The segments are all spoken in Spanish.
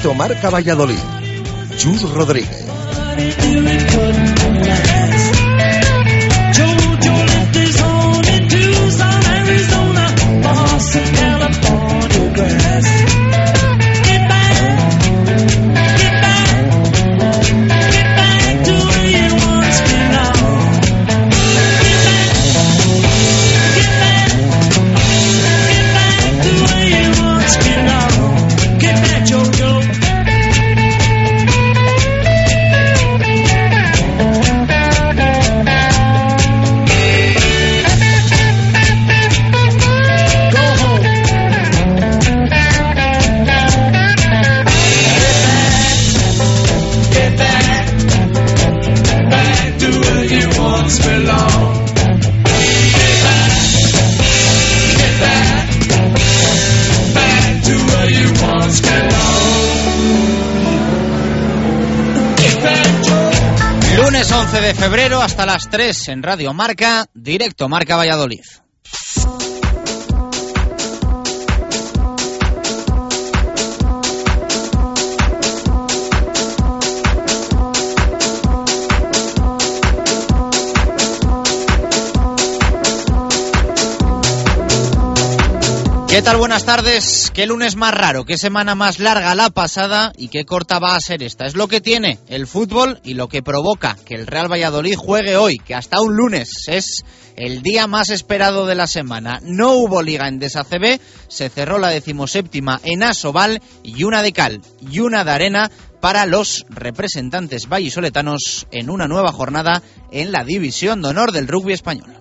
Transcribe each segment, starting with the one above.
Directo Marca Valladolid. Chus Rodríguez. De febrero hasta las 3 en Radio Marca, directo Marca Valladolid. ¿Qué tal? Buenas tardes. ¿Qué lunes más raro? ¿Qué semana más larga la pasada? ¿Y qué corta va a ser esta? Es lo que tiene el fútbol y lo que provoca que el Real Valladolid juegue hoy, que hasta un lunes es el día más esperado de la semana. No hubo liga en DSACB, se cerró la decimoséptima en Asobal y una de cal y una de arena para los representantes vallisoletanos en una nueva jornada en la División de Honor del Rugby Español.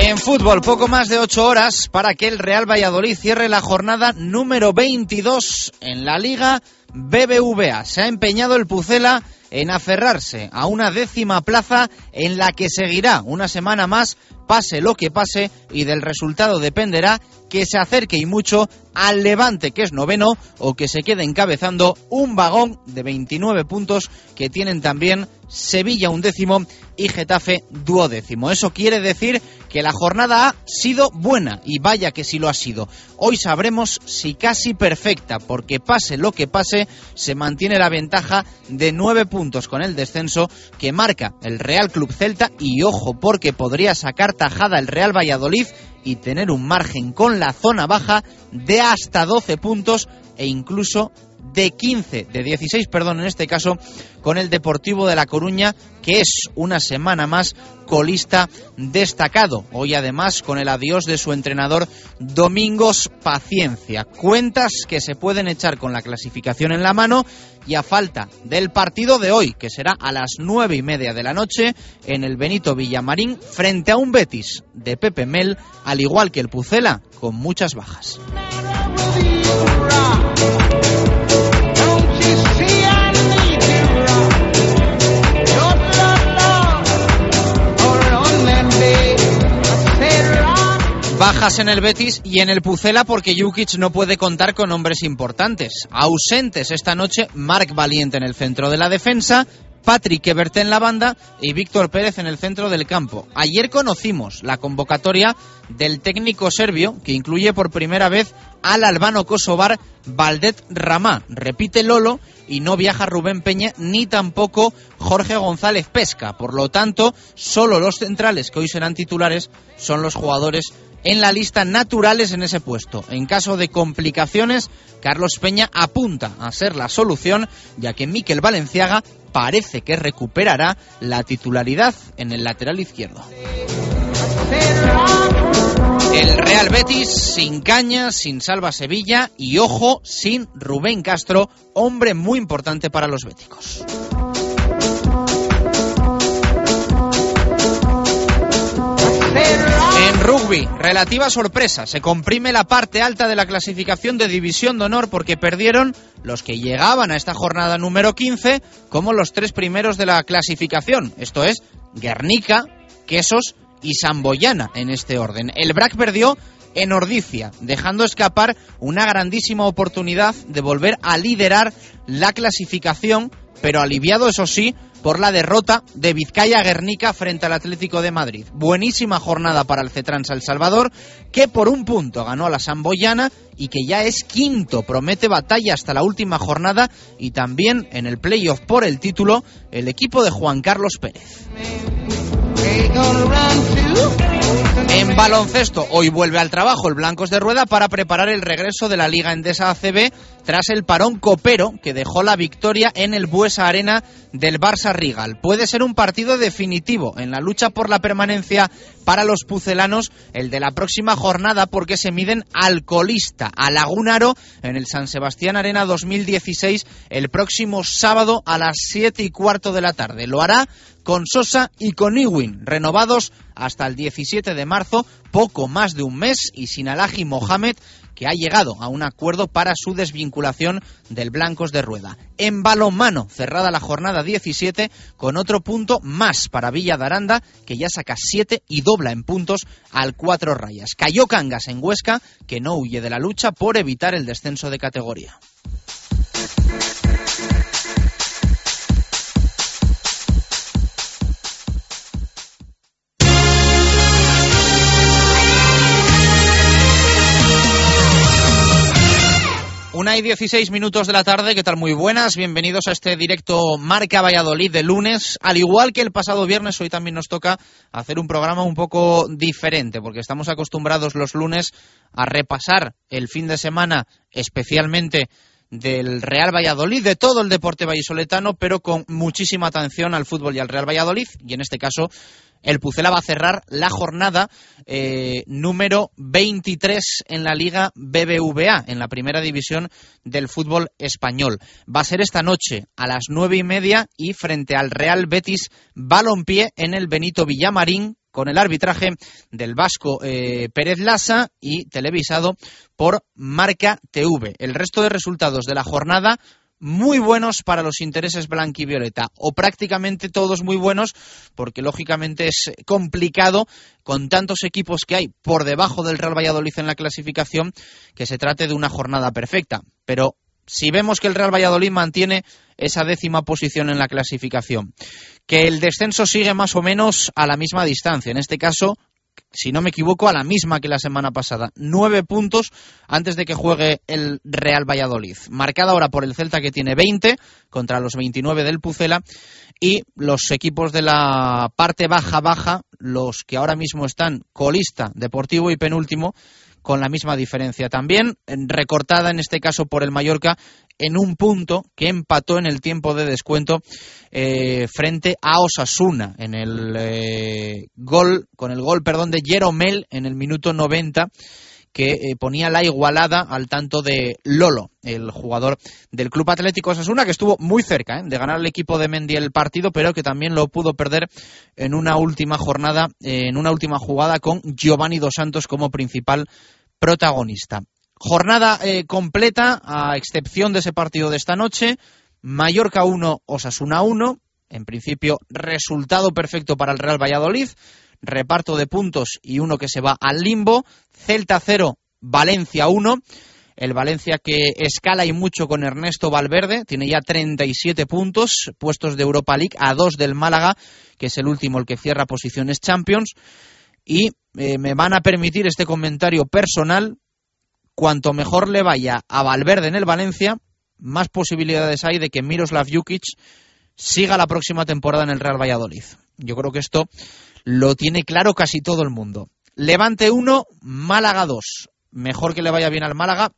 En fútbol, poco más de ocho horas para que el Real Valladolid cierre la jornada número 22 en la Liga BBVA. Se ha empeñado el Pucela en aferrarse a una décima plaza en la que seguirá una semana más, pase lo que pase, y del resultado dependerá que se acerque y mucho al Levante, que es noveno, o que se quede encabezando un vagón de 29 puntos que tienen también Sevilla un décimo y Getafe duodécimo. Eso quiere decir que la jornada ha sido buena y vaya que sí lo ha sido. Hoy sabremos si casi perfecta, porque pase lo que pase, se mantiene la ventaja de nueve puntos con el descenso que marca el Real Club Celta y ojo porque podría sacar tajada el Real Valladolid y tener un margen con la zona baja de hasta 12 puntos e incluso de 15, de 16, perdón, en este caso, con el Deportivo de La Coruña, que es una semana más colista destacado. Hoy además con el adiós de su entrenador Domingos Paciencia. Cuentas que se pueden echar con la clasificación en la mano y a falta del partido de hoy, que será a las nueve y media de la noche en el Benito Villamarín, frente a un Betis de Pepe Mel, al igual que el Pucela, con muchas bajas. Bajas en el Betis y en el Pucela porque Jukic no puede contar con hombres importantes. Ausentes esta noche Marc Valiente en el centro de la defensa, Patrick Ebert en la banda y Víctor Pérez en el centro del campo. Ayer conocimos la convocatoria del técnico serbio, que incluye por primera vez al albano kosovar Valdet Ramá. Repite Lolo y no viaja Rubén Peña ni tampoco Jorge González Pesca. Por lo tanto, solo los centrales que hoy serán titulares son los jugadores en la lista naturales en ese puesto. En caso de complicaciones, Carlos Peña apunta a ser la solución, ya que Miquel Valenciaga parece que recuperará la titularidad en el lateral izquierdo. El Real Betis sin Caña, sin Salva Sevilla y ojo, sin Rubén Castro, hombre muy importante para los béticos. Rugby, relativa sorpresa, se comprime la parte alta de la clasificación de División de Honor porque perdieron los que llegaban a esta jornada número 15 como los tres primeros de la clasificación, esto es Guernica, Quesos y Samboyana en este orden. El BRAC perdió en Ordicia, dejando escapar una grandísima oportunidad de volver a liderar la clasificación, pero aliviado, eso sí, por la derrota de Vizcaya Guernica frente al Atlético de Madrid. Buenísima jornada para el Cetrans El Salvador, que por un punto ganó a la Samboyana y que ya es quinto. Promete batalla hasta la última jornada y también en el playoff por el título el equipo de Juan Carlos Pérez. En baloncesto, hoy vuelve al trabajo el Blancos de Rueda para preparar el regreso de la Liga Endesa ACB tras el parón copero que dejó la victoria en el Buesa Arena del Barça Rigal. Puede ser un partido definitivo en la lucha por la permanencia para los pucelanos, el de la próxima jornada, porque se miden al colista, a Lagunaro, en el San Sebastián Arena 2016, el próximo sábado a las 7 y cuarto de la tarde. Lo hará con Sosa y con Iwin, renovados hasta el 17 de marzo, poco más de un mes, y sin Alaji Mohamed, que ha llegado a un acuerdo para su desvinculación del Blancos de Rueda. En balonmano, cerrada la jornada 17, con otro punto más para Villa de Aranda, que ya saca 7 y dobla en puntos al 4 rayas. Cayó Cangas en Huesca, que no huye de la lucha por evitar el descenso de categoría. Una y 16 minutos de la tarde, ¿qué tal? Muy buenas, bienvenidos a este directo Marca Valladolid de lunes. Al igual que el pasado viernes, hoy también nos toca hacer un programa un poco diferente, porque estamos acostumbrados los lunes a repasar el fin de semana, especialmente del Real Valladolid, de todo el deporte vallisoletano, pero con muchísima atención al fútbol y al Real Valladolid, y en este caso el Pucela va a cerrar la jornada eh, número 23 en la Liga BBVA, en la primera división del fútbol español. Va a ser esta noche a las nueve y media y frente al Real Betis Balompié en el Benito Villamarín con el arbitraje del vasco eh, Pérez Lassa y televisado por Marca TV. El resto de resultados de la jornada muy buenos para los intereses blanquivioleta o prácticamente todos muy buenos porque lógicamente es complicado con tantos equipos que hay por debajo del Real Valladolid en la clasificación que se trate de una jornada perfecta. Pero si vemos que el Real Valladolid mantiene esa décima posición en la clasificación, que el descenso sigue más o menos a la misma distancia, en este caso si no me equivoco, a la misma que la semana pasada. Nueve puntos antes de que juegue el Real Valladolid. Marcada ahora por el Celta que tiene 20 contra los 29 del Pucela. Y los equipos de la parte baja-baja, los que ahora mismo están colista, deportivo y penúltimo, con la misma diferencia. También recortada en este caso por el Mallorca en un punto que empató en el tiempo de descuento eh, frente a Osasuna en el eh, gol con el gol perdón de Jeromel en el minuto 90 que eh, ponía la igualada al tanto de Lolo, el jugador del Club Atlético Osasuna, que estuvo muy cerca de ganar el equipo de Mendy el partido, pero que también lo pudo perder en una última jornada, en una última jugada con Giovanni Dos Santos como principal protagonista. Jornada eh, completa, a excepción de ese partido de esta noche. Mallorca 1, Osasuna 1. En principio, resultado perfecto para el Real Valladolid. Reparto de puntos y uno que se va al limbo. Celta 0, Valencia 1. El Valencia que escala y mucho con Ernesto Valverde, tiene ya 37 puntos, puestos de Europa League, a dos del Málaga, que es el último, el que cierra posiciones Champions. Y eh, me van a permitir este comentario personal, cuanto mejor le vaya a Valverde en el Valencia, más posibilidades hay de que Miroslav Jukic siga la próxima temporada en el Real Valladolid. Yo creo que esto lo tiene claro casi todo el mundo. Levante 1, Málaga 2. Mejor que le vaya bien al Málaga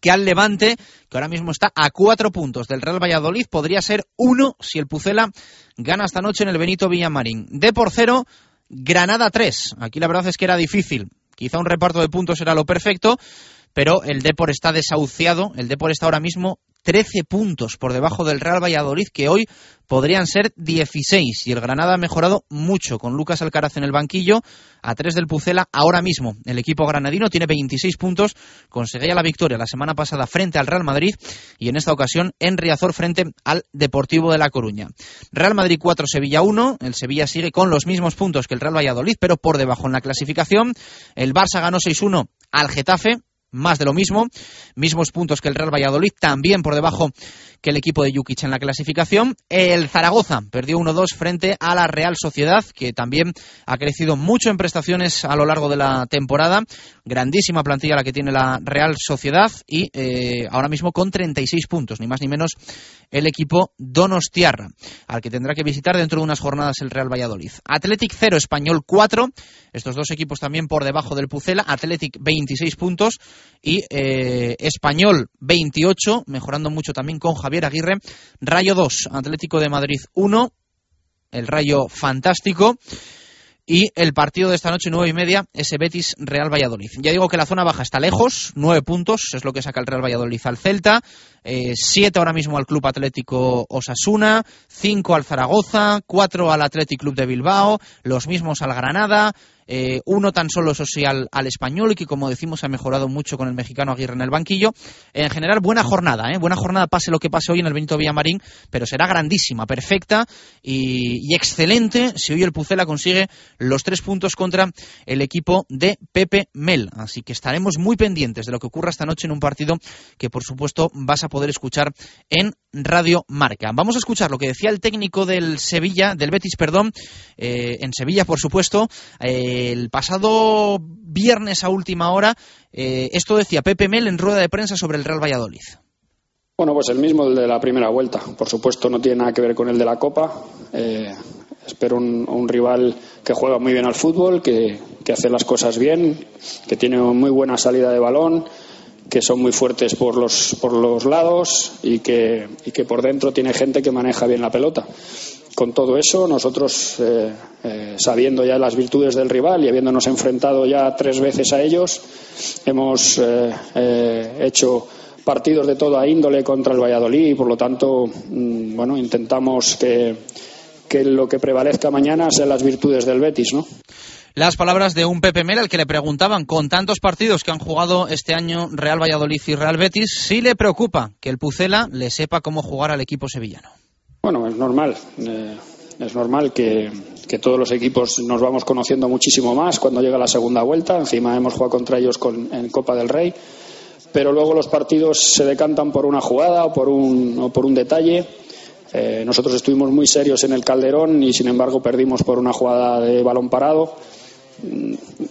que al Levante, que ahora mismo está a cuatro puntos del Real Valladolid. Podría ser uno si el Pucela gana esta noche en el Benito Villamarín. De por cero, Granada 3. Aquí la verdad es que era difícil. Quizá un reparto de puntos era lo perfecto, pero el Depor está desahuciado. El Depor está ahora mismo 13 puntos por debajo del Real Valladolid, que hoy podrían ser 16. Y el Granada ha mejorado mucho con Lucas Alcaraz en el banquillo, a 3 del Pucela. Ahora mismo el equipo granadino tiene 26 puntos, conseguía la victoria la semana pasada frente al Real Madrid y en esta ocasión en Riazor frente al Deportivo de La Coruña. Real Madrid 4, Sevilla 1. El Sevilla sigue con los mismos puntos que el Real Valladolid, pero por debajo en la clasificación. El Barça ganó 6-1 al Getafe, más de lo mismo, mismos puntos que el Real Valladolid, también por debajo que el equipo de Jukic en la clasificación. El Zaragoza perdió 1-2 frente a la Real Sociedad, que también ha crecido mucho en prestaciones a lo largo de la temporada. Grandísima plantilla la que tiene la Real Sociedad y eh, ahora mismo con 36 puntos, ni más ni menos el equipo Donostiarra, al que tendrá que visitar dentro de unas jornadas el Real Valladolid. Athletic 0, Español 4, estos dos equipos también por debajo del Pucela, Athletic 26 puntos y eh, Español 28, mejorando mucho también con Javier Aguirre. Rayo 2, Atlético de Madrid 1, el Rayo fantástico. Y el partido de esta noche, nueve y media, ese Betis Real Valladolid. Ya digo que la zona baja está lejos, nueve puntos, es lo que saca el Real Valladolid al Celta, eh, siete ahora mismo al Club Atlético Osasuna, cinco al Zaragoza, cuatro al Athletic Club de Bilbao, los mismos al Granada, eh, uno tan solo social al español y que como decimos ha mejorado mucho con el mexicano Aguirre en el banquillo. En general, buena jornada, ¿eh? buena jornada pase lo que pase hoy en el Benito Villamarín, pero será grandísima, perfecta y, y excelente si hoy el Pucela consigue los tres puntos contra el equipo de Pepe Mel. Así que estaremos muy pendientes de lo que ocurra esta noche en un partido que por supuesto vas a poder escuchar en Radio Marca. Vamos a escuchar lo que decía el técnico del Sevilla, del Betis, perdón, eh, en Sevilla por supuesto. Eh, el pasado viernes a última hora, eh, esto decía Pepe Mel en rueda de prensa sobre el Real Valladolid. Bueno, pues el mismo, el de la primera vuelta. Por supuesto, no tiene nada que ver con el de la Copa. Eh, espero un, un, rival que juega muy bien al fútbol, que, que, hace las cosas bien, que tiene muy buena salida de balón, que son muy fuertes por los, por los lados y que, y que por dentro tiene gente que maneja bien la pelota con todo eso, nosotros, eh, eh, sabiendo ya las virtudes del rival y habiéndonos enfrentado ya tres veces a ellos, hemos eh, hecho partidos de toda índole contra el Valladolid y, por lo tanto, mm, bueno, intentamos que, lo que prevalezca mañana sean las virtudes del Betis. Las palabras de un Pepe Mel al que le preguntaban, con tantos partidos que han jugado este año Real Valladolid y Real Betis, si le preocupa que el Pucela le sepa cómo jugar al equipo sevillano. Bueno, es normal. Eh, es normal que, todos los equipos nos vamos conociendo muchísimo más cuando llega la segunda vuelta. Encima hemos jugado contra ellos con, en Copa del Rey. Pero luego los partidos se decantan por una jugada o por un, o por un detalle. Eh, nosotros estuvimos muy serios en el Calderón y, sin embargo, perdimos por una jugada de balón parado.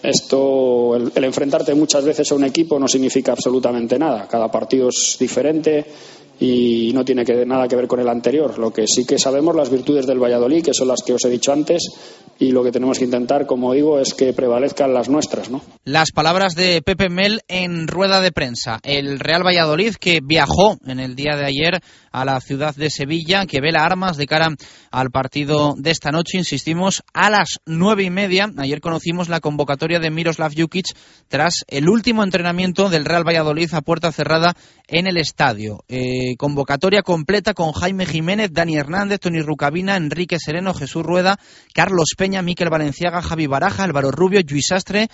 Esto, el, el enfrentarte muchas veces a un equipo no significa absolutamente nada. Cada partido es diferente y no tiene que, nada que ver con el anterior. Lo que sí que sabemos las virtudes del Valladolid, que son las que os he dicho antes, y lo que tenemos que intentar, como digo, es que prevalezcan las nuestras. ¿no? Las palabras de Pepe Mel en rueda de prensa. El Real Valladolid que viajó en el día de ayer a la ciudad de Sevilla, que vela armas de cara al partido de esta noche, insistimos, a las nueve y media. Ayer conocimos la convocatoria de Miroslav Jukic tras el último entrenamiento del Real Valladolid a puerta cerrada en el estadio. Eh, convocatoria completa con Jaime Jiménez, Dani Hernández, Tony Rucabina, Enrique Sereno, Jesús Rueda, Carlos Peña, Miquel Valenciaga, Javi Baraja, Álvaro Rubio, Luis Sastre,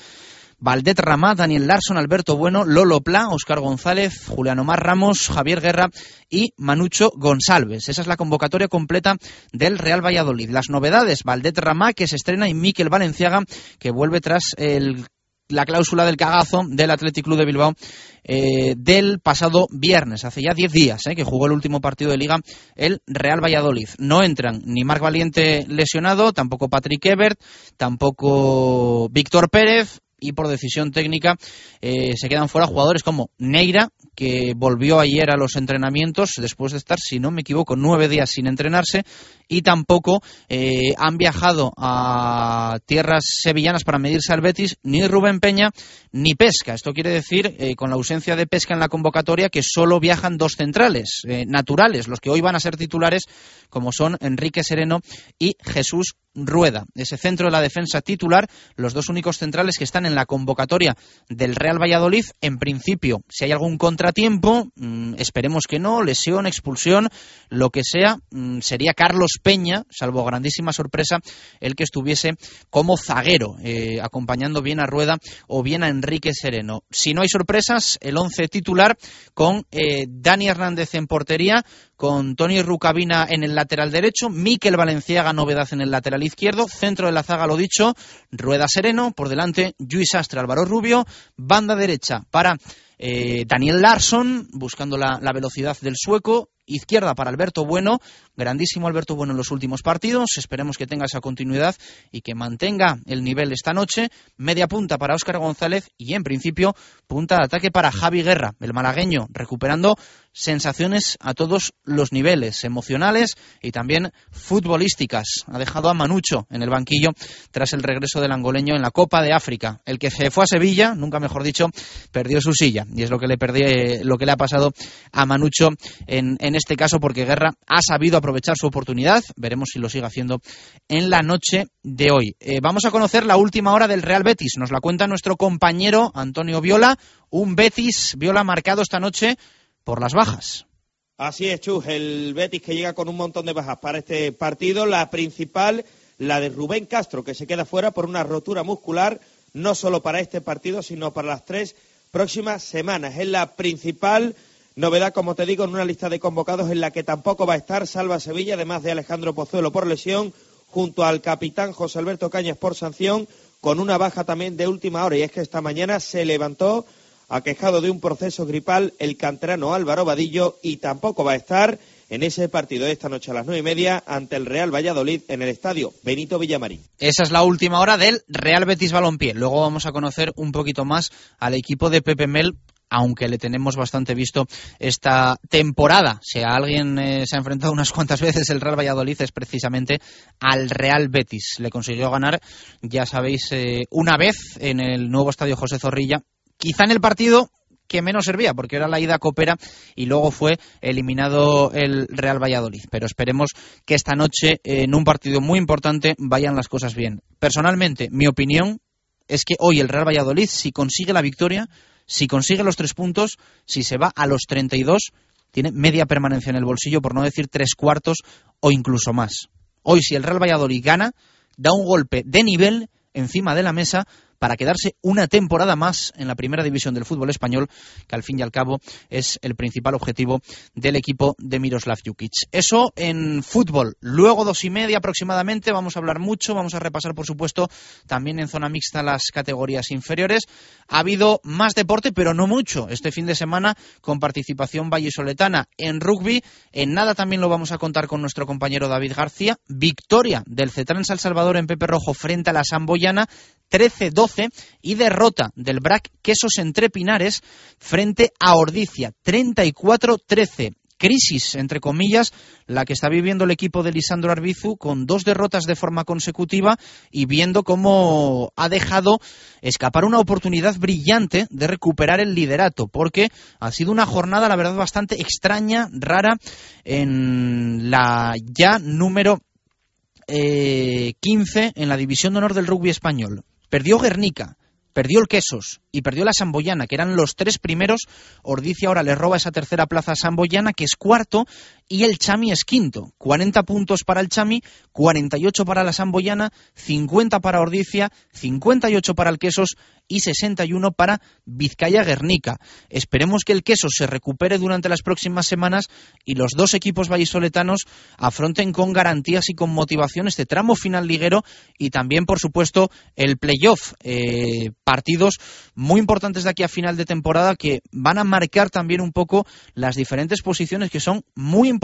Valdet Ramá, Daniel Larson, Alberto Bueno, Lolo Pla, Oscar González, Juliano Mar Ramos, Javier Guerra y Manucho González. Esa es la convocatoria completa del Real Valladolid. Las novedades, Valdet Ramá, que se estrena, y Miquel Valenciaga, que vuelve tras la cláusula del cagazo del Athletic Club de Bilbao eh, del pasado viernes, hace ya 10 días eh, que jugó el último partido de liga el Real Valladolid. No entran ni Marc Valiente lesionado, tampoco Patrick Ebert, tampoco Víctor Pérez, y por decisión técnica eh, se quedan fuera jugadores como Neira, que volvió ayer a los entrenamientos después de estar, si no me equivoco, nueve días sin entrenarse y tampoco eh, han viajado a tierras sevillanas para medirse al Betis ni Rubén Peña ni Pesca. Esto quiere decir, eh, con la ausencia de Pesca en la convocatoria, que solo viajan dos centrales naturales, los que hoy van a ser titulares, como son Enrique Sereno y Jesús Rueda, ese centro de la defensa titular, los dos únicos centrales que están en la convocatoria del Real Valladolid. En principio, si hay algún contratiempo, mm, esperemos que no, lesión, expulsión, lo que sea, mm, sería Carlos Peña, salvo grandísima sorpresa, el que estuviese como zaguero, eh, acompañando bien a Rueda o bien a Enrique Sereno. Si no hay sorpresas, el once titular con eh, Dani Hernández en portería, con Tony Rucabina en el lateral derecho, Miquel Valenciaga novedad en el lateral izquierdo, centro de la zaga lo dicho, Rueda Sereno, por delante Luis Astre, Álvaro Rubio, banda derecha para eh, Daniel Larsson, buscando la, la velocidad del sueco, izquierda para Alberto Bueno, grandísimo Alberto Bueno en los últimos partidos, esperemos que tenga esa continuidad y que mantenga el nivel esta noche, media punta para Óscar González y en principio punta de ataque para Javi Guerra, el malagueño, recuperando sensaciones a todos los niveles, emocionales y también futbolísticas. Ha dejado a Manucho en el banquillo tras el regreso del angoleño en la Copa de África. El que se fue a Sevilla, nunca mejor dicho, perdió su silla y es lo que le perdí, lo que le ha pasado a Manucho en, en este caso porque Guerra ha sabido aprovechar su oportunidad. Veremos si lo sigue haciendo en la noche de hoy. Eh, vamos a conocer la última hora del Real Betis. Nos la cuenta nuestro compañero Antonio Viola. Un Betis Viola marcado esta noche por las bajas. Así es, Chus, el Betis que llega con un montón de bajas para este partido. La principal, la de Rubén Castro, que se queda fuera por una rotura muscular, no solo para este partido, sino para las tres próximas semanas. Es la principal novedad, como te digo, en una lista de convocados en la que tampoco va a estar Salva Sevilla, además de Alejandro Pozuelo por lesión, junto al capitán José Alberto Cañas por sanción, con una baja también de última hora. Y es que esta mañana se levantó aquejado de un proceso gripal el canterano Álvaro Vadillo y tampoco va a estar en ese partido esta noche a las nueve y media ante el Real Valladolid en el estadio Benito Villamarín. Esa es la última hora del Real Betis Balompié. Luego vamos a conocer un poquito más al equipo de Pepe Mel aunque le tenemos bastante visto esta temporada. Si alguien eh, se ha enfrentado unas cuantas veces el Real Valladolid es precisamente al Real Betis. Le consiguió ganar, ya sabéis, eh, una vez en el nuevo estadio José Zorrilla quizá en el partido que menos servía, porque era la ida copera y luego fue eliminado el Real Valladolid. Pero esperemos que esta noche, en un partido muy importante, vayan las cosas bien. Personalmente, mi opinión es que hoy el Real Valladolid, si consigue la victoria, si consigue los tres puntos, si se va a los 32, tiene media permanencia en el bolsillo, por no decir tres cuartos o incluso más. Hoy, si el Real Valladolid gana, da un golpe de nivel encima de la mesa para quedarse una temporada más en la primera división del fútbol español, que al fin y al cabo es el principal objetivo del equipo de Miroslav Jukic. Eso en fútbol. Luego, dos y media aproximadamente, vamos a hablar mucho, vamos a repasar, por supuesto, también en zona mixta las categorías inferiores. Ha habido más deporte, pero no mucho, este fin de semana con participación vallisoletana en rugby. En nada también lo vamos a contar con nuestro compañero David García. Victoria del Cetrans El Salvador en Pepe Rojo frente a la Samboyana 13-12 y derrota del BRAC Quesos entre Pinares frente a Ordicia 34-13 crisis, entre comillas, la que está viviendo el equipo de Lisandro Arbizu con dos derrotas de forma consecutiva y viendo cómo ha dejado escapar una oportunidad brillante de recuperar el liderato, porque ha sido una jornada, la verdad, bastante extraña, rara, en la ya número eh, 15 en la División de Honor del Rugby Español. Perdió Guernica, perdió el Quesos y perdió la Samboyana, que eran los tres primeros. Ordicia ahora le roba esa tercera plaza a Samboyana, que es cuarto, y el Chami es quinto. 40 puntos para el Chami, 48 para la Samboyana, 50 para Ordicia, 58 para el Quesos y 61 para Vizcaya Guernica. Esperemos que el queso se recupere durante las próximas semanas y los dos equipos vallisoletanos afronten con garantías y con motivación este tramo final liguero y también, por supuesto, el playoff. Eh, partidos muy importantes de aquí a final de temporada que van a marcar también un poco las diferentes posiciones que son muy importantes,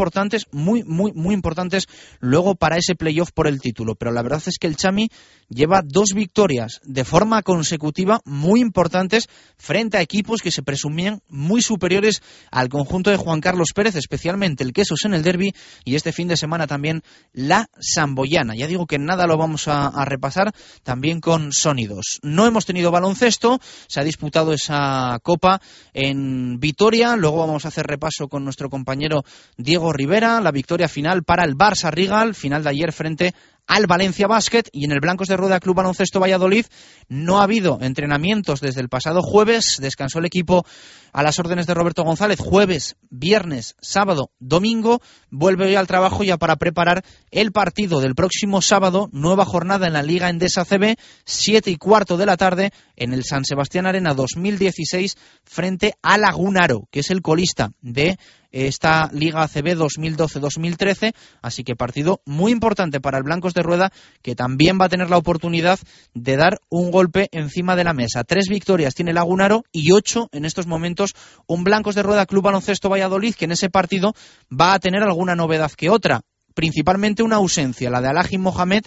muy, muy, muy importantes luego para ese playoff por el título. Pero la verdad es que el Chami lleva dos victorias de forma consecutiva muy importantes frente a equipos que se presumían muy superiores al conjunto de Juan Carlos Pérez, especialmente el Quesos en el derby y este fin de semana también la Samboyana. Ya digo que nada lo vamos a, a repasar también con sonidos. No hemos tenido baloncesto, se ha disputado esa copa en Vitoria, luego vamos a hacer repaso con nuestro compañero Diego Rivera, la victoria final para el Barça Rigal, final de ayer frente al Valencia Basket. Y en el Blancos de Rueda Club Baloncesto Valladolid no ha habido entrenamientos desde el pasado jueves, descansó el equipo a las órdenes de Roberto González. Jueves, viernes, sábado, domingo, vuelve hoy al trabajo ya para preparar el partido del próximo sábado, nueva jornada en la Liga Endesa CB, siete y cuarto de la tarde en el San Sebastián Arena 2016 frente a Lagunaro, que es el colista de esta Liga ACB 2012-2013, así que partido muy importante para el Blancos de Rueda, que también va a tener la oportunidad de dar un golpe encima de la mesa. Tres victorias tiene Lagunaro y ocho en estos momentos un Blancos de Rueda Club Baloncesto Valladolid, que en ese partido va a tener alguna novedad que otra principalmente una ausencia, la de Alaji Mohamed,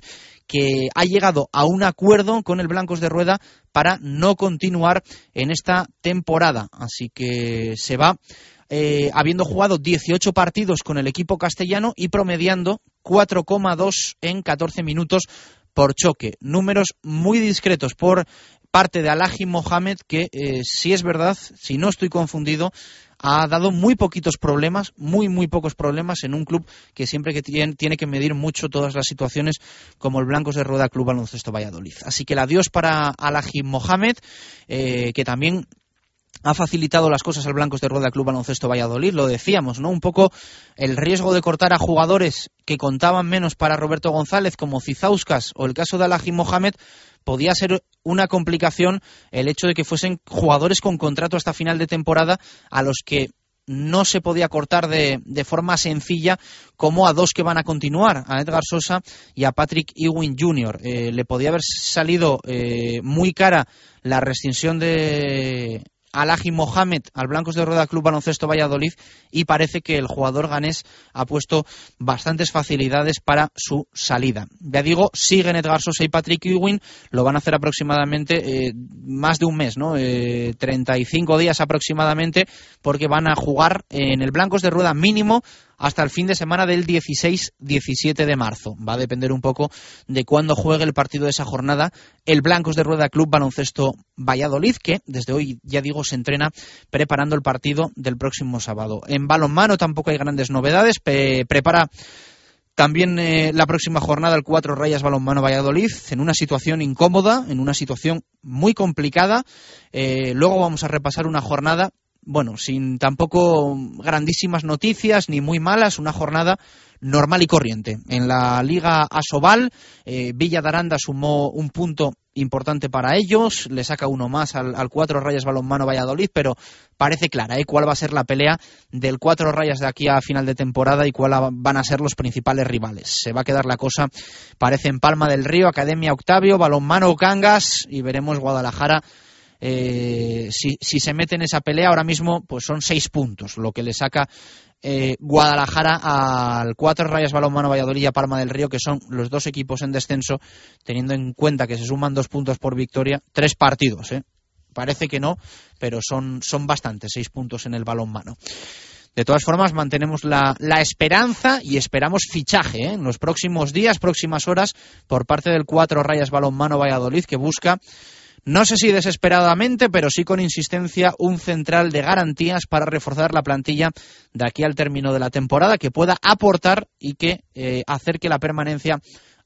que ha llegado a un acuerdo con el Blancos de Rueda para no continuar en esta temporada. Así que se va eh, habiendo jugado 18 partidos con el equipo castellano y promediando 4,2 en 14 minutos por choque. Números muy discretos por parte de Alaji Mohamed, que eh, si es verdad, si no estoy confundido, ha dado muy poquitos problemas, muy, muy pocos problemas en un club que siempre que tiene, tiene que medir mucho todas las situaciones, como el Blancos de Rueda Club Baloncesto Valladolid. Así que el adiós para Alaji Mohamed, eh, que también ha facilitado las cosas al Blancos de Rueda Club Baloncesto Valladolid, lo decíamos, ¿no? Un poco el riesgo de cortar a jugadores que contaban menos para Roberto González, como Cizauskas o el caso de Alaji Mohamed, podía ser una complicación el hecho de que fuesen jugadores con contrato hasta final de temporada a los que no se podía cortar de, de, forma sencilla como a dos que van a continuar, a Edgar Sosa y a Patrick Ewing Jr. Eh, le podía haber salido eh, muy cara la rescisión de Alaji Mohamed al Blancos de Rueda Club Baloncesto Valladolid y parece que el jugador ganés ha puesto bastantes facilidades para su salida. Ya digo, siguen Edgar Sosa y Patrick Ewing, lo van a hacer aproximadamente eh, más de un mes, ¿no? Eh, 35 días aproximadamente, porque van a jugar en el Blancos de Rueda mínimo hasta el fin de semana del 16-17 de marzo. Va a depender un poco de cuándo juegue el partido de esa jornada el Blancos de Rueda Club Baloncesto Valladolid, que desde hoy, ya digo, se entrena preparando el partido del próximo sábado. En balonmano tampoco hay grandes novedades. prepara también eh, la próxima jornada el Cuatro Rayas Balonmano Valladolid en una situación incómoda, en una situación muy complicada. Eh, luego vamos a repasar una jornada bueno, sin tampoco grandísimas noticias ni muy malas, una jornada normal y corriente. En la Liga Asobal, eh, Villa de Aranda sumó un punto importante para ellos, le saca uno más al, al Cuatro Rayas Balonmano Valladolid, pero parece clara ¿eh? cuál va a ser la pelea del Cuatro Rayas de aquí a final de temporada y cuál van a ser los principales rivales. Se va a quedar la cosa, parece en Palma del Río, Academia Octavio, Balonmano Cangas y veremos Guadalajara eh, si, se mete en esa pelea ahora mismo, pues son seis puntos, lo que le saca eh, Guadalajara al cuatro Rayas Balonmano Valladolid y a Palma del Río, que son los dos equipos en descenso, teniendo en cuenta que se suman dos puntos por victoria, tres partidos, ¿eh? Parece que no, pero son, son bastantes, seis puntos en el balonmano. De todas formas, mantenemos la, la esperanza y esperamos fichaje en los próximos días, próximas horas, por parte del cuatro Rayas Balonmano Valladolid, que busca no sé si desesperadamente, pero sí con insistencia, un central de garantías para reforzar la plantilla de aquí al término de la temporada, que pueda aportar y que eh, acerque la permanencia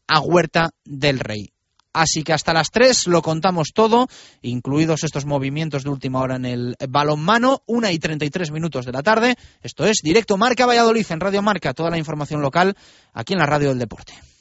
a Huerta del Rey. Así que hasta las 3 lo contamos todo, incluidos estos movimientos de última hora en el balonmano, una y 33 minutos de la tarde. Esto es Directo Marca Valladolid en Radio Marca, toda la información local aquí en la Radio del Deporte.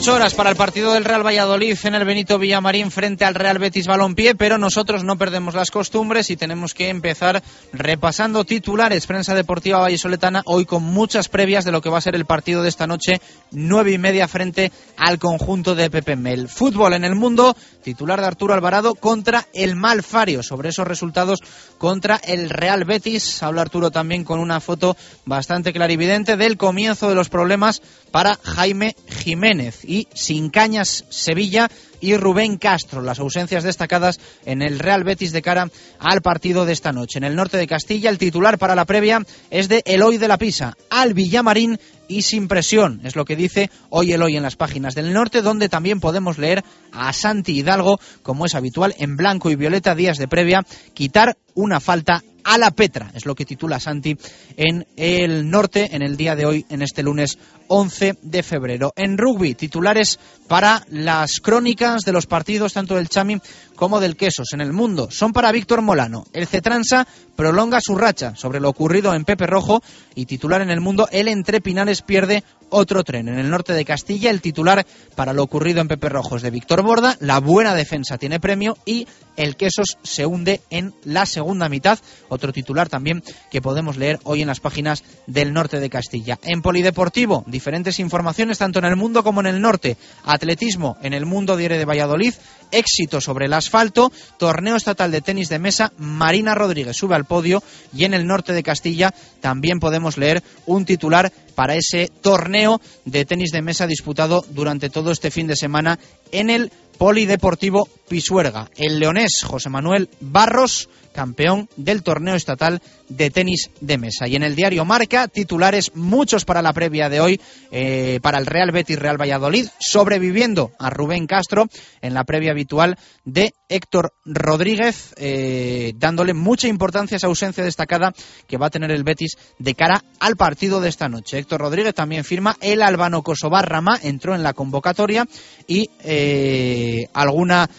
18 horas para el partido del Real Valladolid en el Benito Villamarín frente al Real Betis Balompié, pero nosotros no perdemos las costumbres y tenemos que empezar repasando titulares. Prensa Deportiva Vallisoletana hoy con muchas previas de lo que va a ser el partido de esta noche, nueve y media frente al conjunto de Pepe Mel. Fútbol en el mundo, titular de Arturo Alvarado contra el Malfario. Sobre esos resultados contra el Real Betis, habla Arturo también con una foto bastante clarividente del comienzo de los problemas para Jaime Jiménez y Sin Cañas Sevilla y Rubén Castro, las ausencias destacadas en el Real Betis de cara al partido de esta noche. En el norte de Castilla, el titular para la previa es de Eloy de la Pisa, al Villamarín y sin presión, es lo que dice hoy Eloy en las páginas del norte, donde también podemos leer a Santi Hidalgo, como es habitual, en blanco y violeta, días de previa, quitar una falta a la Petra, es lo que titula Santi en el norte en el día de hoy, en este lunes 11 de febrero. En rugby, titulares para las crónicas de los partidos tanto del Chami como del Quesos en el mundo. Son para Víctor Molano. El Cetransa prolonga su racha sobre lo ocurrido en Pepe Rojo y titular en el mundo, el Entre Pinares pierde otro tren. En el norte de Castilla, el titular para lo ocurrido en Pepe Rojo es de Víctor Borda. La buena defensa tiene premio y el Quesos se hunde en la segunda mitad. Otro titular también que podemos leer hoy en las páginas del norte de Castilla. En Polideportivo, diferentes informaciones tanto en el mundo como en el norte. Atletismo en el mundo diario de Valladolid. Éxito sobre el asfalto. Torneo estatal de tenis de mesa. Marina Rodríguez sube al podio. Y en el norte de Castilla también podemos leer un titular para ese torneo de tenis de mesa disputado durante todo este fin de semana en el Polideportivo Pisuerga. El leonés José Manuel Barros, campeón del torneo estatal de tenis de mesa. Y en el diario Marca, titulares muchos para la previa de hoy, eh, para el Real Betis Real Valladolid, sobreviviendo a Rubén Castro en la previa habitual de Héctor Rodríguez, eh, dándole mucha importancia a esa ausencia destacada que va a tener el Betis de cara al partido de esta noche. Héctor Rodríguez también firma el albano Kosovar Rama, entró en la convocatoria y eh, alguna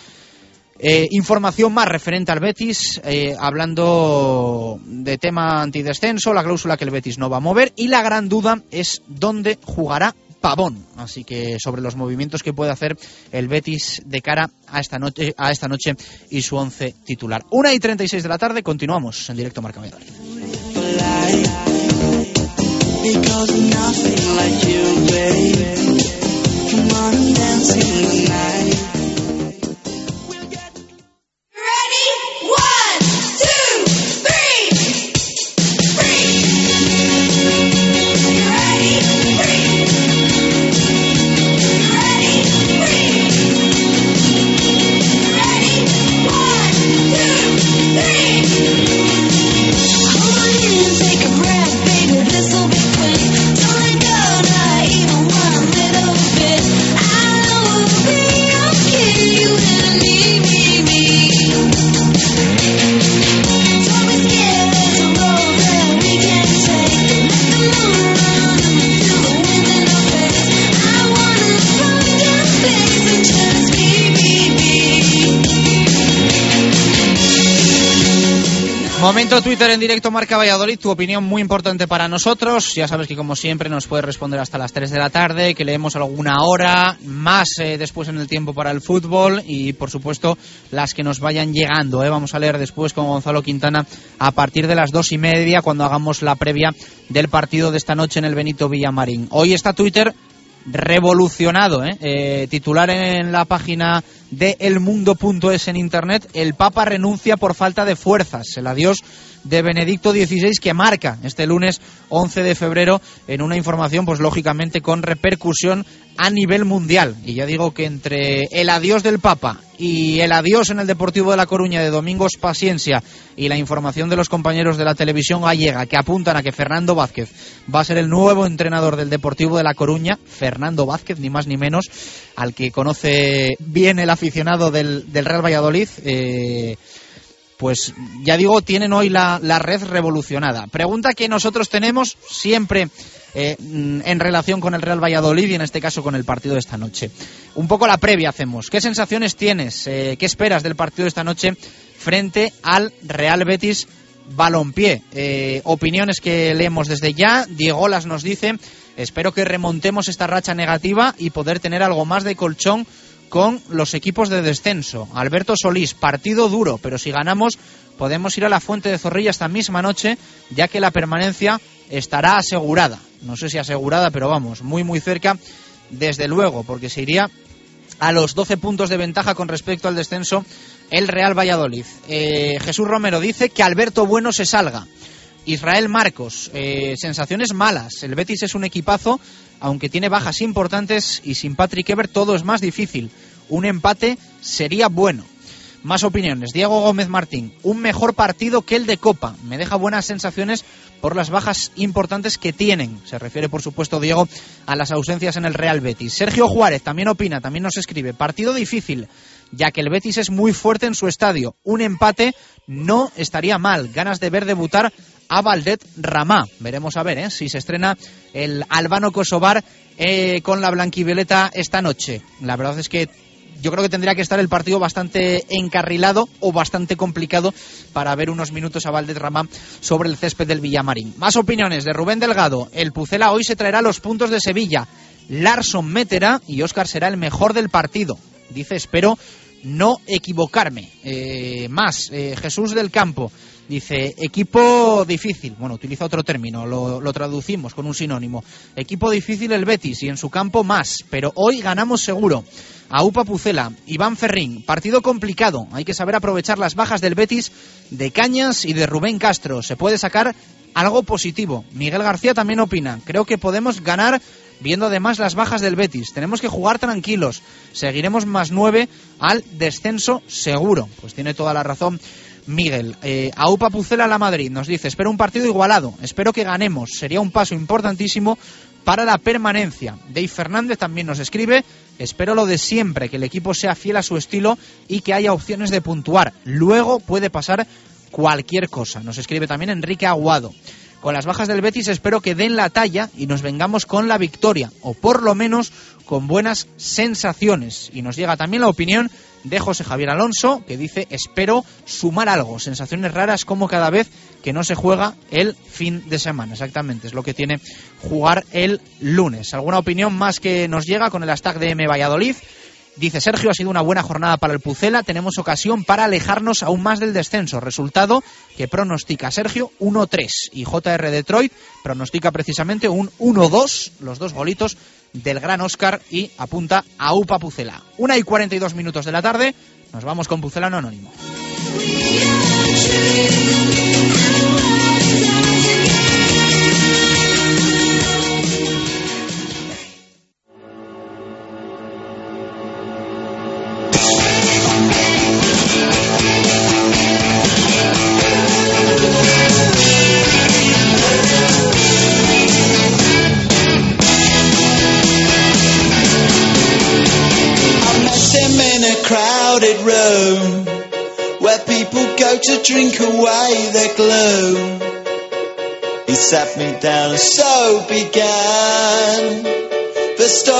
eh, información más referente al Betis, eh, hablando de tema antidescenso, la cláusula que el Betis no va a mover y la gran duda es dónde jugará Pavón. Así que sobre los movimientos que puede hacer el Betis de cara a esta noche, a esta noche y su once titular. Una y 36 de la tarde, continuamos en directo Marca Valladolid. Come on and dance in Twitter en directo Marca Valladolid, tu opinión muy importante para nosotros. Ya sabes que como siempre nos puedes responder hasta las 3 de la tarde, que leemos alguna hora más eh, después en el tiempo para el fútbol y por supuesto las que nos vayan llegando. eh. Vamos a leer después con Gonzalo Quintana a partir de las dos y media cuando hagamos la previa del partido de esta noche en el Benito Villamarín. Hoy está Twitter revolucionado. ¿eh? Eh, titular en la página de elmundo.es en internet, el Papa renuncia por falta de fuerzas. El adiós de Benedicto XVI que marca este lunes 11 de febrero en una información pues lógicamente con repercusión a nivel mundial. Y ya digo que entre el adiós del Papa y el adiós en el Deportivo de La Coruña de Domingos Paciencia y la información de los compañeros de la televisión gallega que apuntan a que Fernando Vázquez va a ser el nuevo entrenador del Deportivo de La Coruña, Fernando Vázquez, ni más ni menos, al que conoce bien el aficionado del, del Real Valladolid. eh, pues ya digo, tienen hoy la, red revolucionada. Pregunta que nosotros tenemos siempre eh, mm, en relación con el Real Valladolid y en este caso con el partido de esta noche. Un poco la previa hacemos. ¿Qué sensaciones tienes? Eh, ¿Qué esperas del partido de esta noche frente al Real Betis Balompié? Eh, opiniones que leemos desde ya. Diego Las nos dice, espero que remontemos esta racha negativa y poder tener algo más de colchón con los equipos de descenso. Alberto Solís, partido duro, pero si ganamos podemos ir a la Fuente de Zorrilla esta misma noche, ya que la permanencia estará asegurada. No sé si asegurada, pero vamos, muy muy cerca, desde luego, porque se iría a los 12 puntos de ventaja con respecto al descenso el Real Valladolid. Eh, Jesús Romero dice que Alberto Bueno se salga. Israel Marcos, eh, sensaciones malas. El Betis es un equipazo, aunque tiene bajas importantes y sin Patrick Ebert todo es más difícil. Un empate sería bueno. Más opiniones. Diego Gómez Martín, un mejor partido que el de Copa. Me deja buenas sensaciones por las bajas importantes que tienen. Se refiere, por supuesto, Diego, a las ausencias en el Real Betis. Sergio Juárez también opina, también nos escribe. Partido difícil, ya que el Betis es muy fuerte en su estadio. Un empate no estaría mal. Ganas de ver debutar a Valdet Ramá. Veremos a ver ¿eh? si se estrena el albano Kosovar eh, con la blanquivioleta esta noche. La verdad es que yo creo que tendría que estar el partido bastante encarrilado o bastante complicado para ver unos minutos a Valdet Ramá sobre el césped del Villamarín. Más opiniones de Rubén Delgado. El Pucela hoy se traerá los puntos de Sevilla. Larson meterá y Óscar será el mejor del partido. Dice, espero no equivocarme. Eh, más, eh, Jesús del Campo. Dice, equipo difícil. Bueno, utiliza otro término, lo, lo traducimos con un sinónimo. Equipo difícil el Betis y en su campo más, pero hoy ganamos seguro. Aupa Pucela, Iván Ferrín, partido complicado. Hay que saber aprovechar las bajas del Betis, de Cañas y de Rubén Castro. Se puede sacar algo positivo. Miguel García también opina. Creo que podemos ganar viendo además las bajas del Betis. Tenemos que jugar tranquilos. Seguiremos más nueve al descenso seguro. Pues tiene toda la razón Miguel. Eh, Aupa Pucela la Madrid nos dice, espero un partido igualado, espero que ganemos. Sería un paso importantísimo para la permanencia. Dave Fernández también nos escribe, espero lo de siempre, que el equipo sea fiel a su estilo y que haya opciones de puntuar. Luego puede pasar cualquier cosa. Nos escribe también Enrique Aguado. Con las bajas del Betis espero que den la talla y nos vengamos con la victoria, o por lo menos con buenas sensaciones. Y nos llega también la opinión de José Javier Alonso, que dice espero sumar algo, sensaciones raras como cada vez que no se juega el fin de semana. Exactamente, es lo que tiene jugar el lunes. ¿Alguna opinión más que nos llega con el hashtag de M Valladolid? Dice Sergio, ha sido una buena jornada para el Pucela. Tenemos ocasión para alejarnos aún más del descenso. Resultado que pronostica Sergio 1-3 y JR Detroit pronostica precisamente un 1-2, los dos golitos del gran Oscar y apunta a UPA Pucela. Una y 42 minutos de la tarde, nos vamos con Pucelano Anónimo. Go to drink away their gloom. He sat me down, and so began the.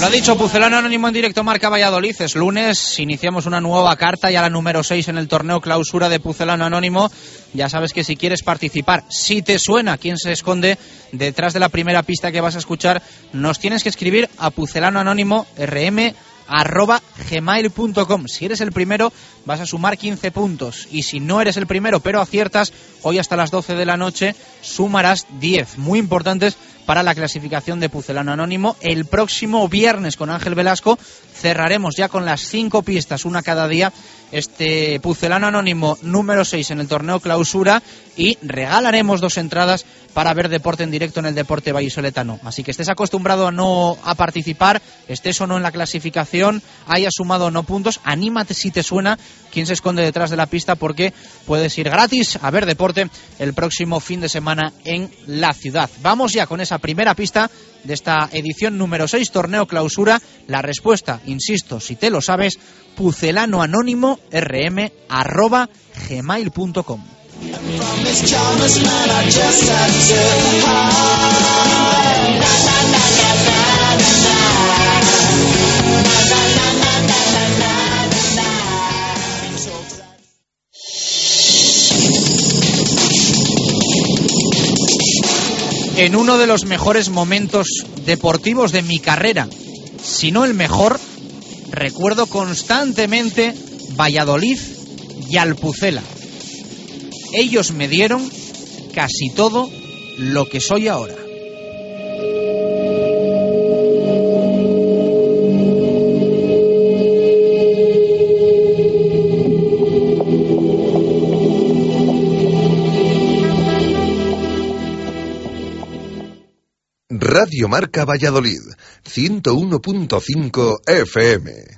Lo ha dicho Pucelano Anónimo en directo Marca Valladolid. Es lunes, iniciamos una nueva carta, ya la número 6 en el torneo clausura de Pucelano Anónimo. Ya sabes que si quieres participar, si te suena quién se esconde detrás de la primera pista que vas a escuchar, nos tienes que escribir a Pucelano Anónimo rm arroba gmail.com. Si eres el primero, vas a sumar 15 puntos. Y si no eres el primero, pero aciertas, hoy hasta las 12 de la noche sumarás 10. Muy importantes para la clasificación de Pucelano Anónimo. El próximo viernes con Ángel Velasco cerraremos ya con las cinco pistas, una cada día, este Pucelano Anónimo número 6 en el torneo clausura y regalaremos dos entradas para ver deporte en directo en el deporte vallisoletano. Así que estés acostumbrado a no a participar, estés o no en la clasificación, hayas sumado o no puntos, anímate si te suena quién se esconde detrás de la pista porque puedes ir gratis a ver deporte el próximo fin de semana en la ciudad. Vamos ya con esa primera pista de esta edición número 6, torneo clausura. La respuesta, insisto, si te lo sabes, pucelano anónimo rm arroba gmail.com. En uno de los mejores momentos deportivos de mi carrera, si no el mejor, recuerdo constantemente Valladolid y Alpucela. Ellos me dieron casi todo lo que soy ahora. Radio Marca Valladolid, 101.5 FM.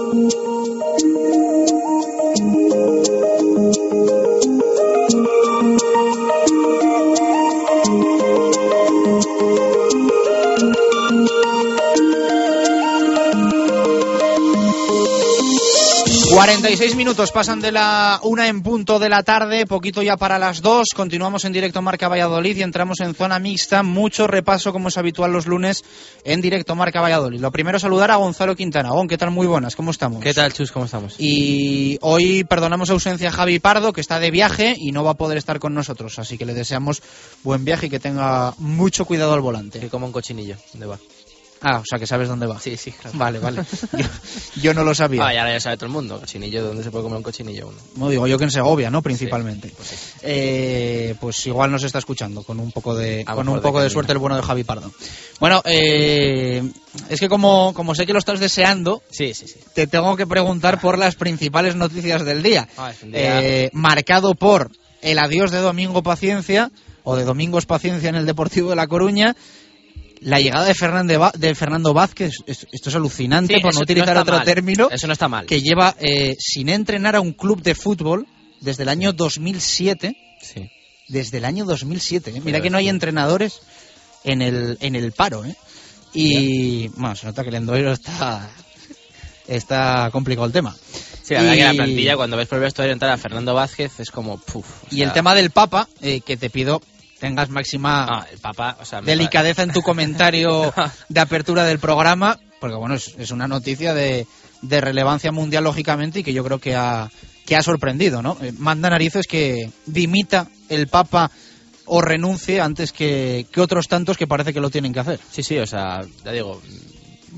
46 minutos pasan de la una en punto de la tarde, poquito ya para las dos. Continuamos en directo Marca Valladolid y entramos en zona mixta. Mucho repaso, como es habitual los lunes, en directo Marca Valladolid. Lo primero, saludar a Gonzalo Quintana. Gon, ¿qué tal? Muy buenas, ¿cómo estamos? ¿Qué tal, Chus? ¿Cómo estamos? Y hoy perdonamos ausencia a Javi Pardo, que está de viaje y no va a poder estar con nosotros. Así que le deseamos buen viaje y que tenga mucho cuidado al volante. Que como un cochinillo. ¿Dónde va? Ah, o sea que sabes dónde va. Sí, sí, claro. Vale, vale. Yo, yo no lo sabía. Ah, ya, ya sabe todo el mundo. Cochinillo, ¿dónde se puede comer un cochinillo uno? No digo yo que en Segovia, ¿no? Principalmente. Sí, pues sí. Eh, pues igual nos está escuchando con un poco de, con un poco de suerte el bueno de Javi Pardo. Bueno, eh, es que como, como sé que lo estás deseando, Sí, sí, sí. te tengo que preguntar por las principales noticias del día. Ah, día- Eh, marcado por el adiós de Domingo Paciencia o de Domingos Paciencia en el Deportivo de La Coruña. La llegada de Fernando, Va- de Fernando Vázquez, es- esto es alucinante, Sí, por no utilizar otro mal. término Eso no está mal. que lleva eh, sin entrenar a un club de fútbol desde el año 2007. Sí. Desde el año 2007. ¿eh? Mira que no hay entrenadores en el, en el paro. ¿eh? Y bueno, se nota que el Endoiro está, está complicado el tema. Sí, la verdad Y- que la plantilla, cuando ves por el vestuario entrar a Fernando Vázquez, es como, puf. o Y el tema del Papa, eh, que te pido tengas máxima el Papa, o sea, me delicadeza en tu comentario de apertura del programa, porque bueno, es, es una noticia de, de relevancia mundial lógicamente y que yo creo que ha, que ha sorprendido, ¿no? Eh, Manda narices que dimita el Papa o renuncie antes que, que otros tantos que parece que lo tienen que hacer. Sí, sí, o sea, ya digo,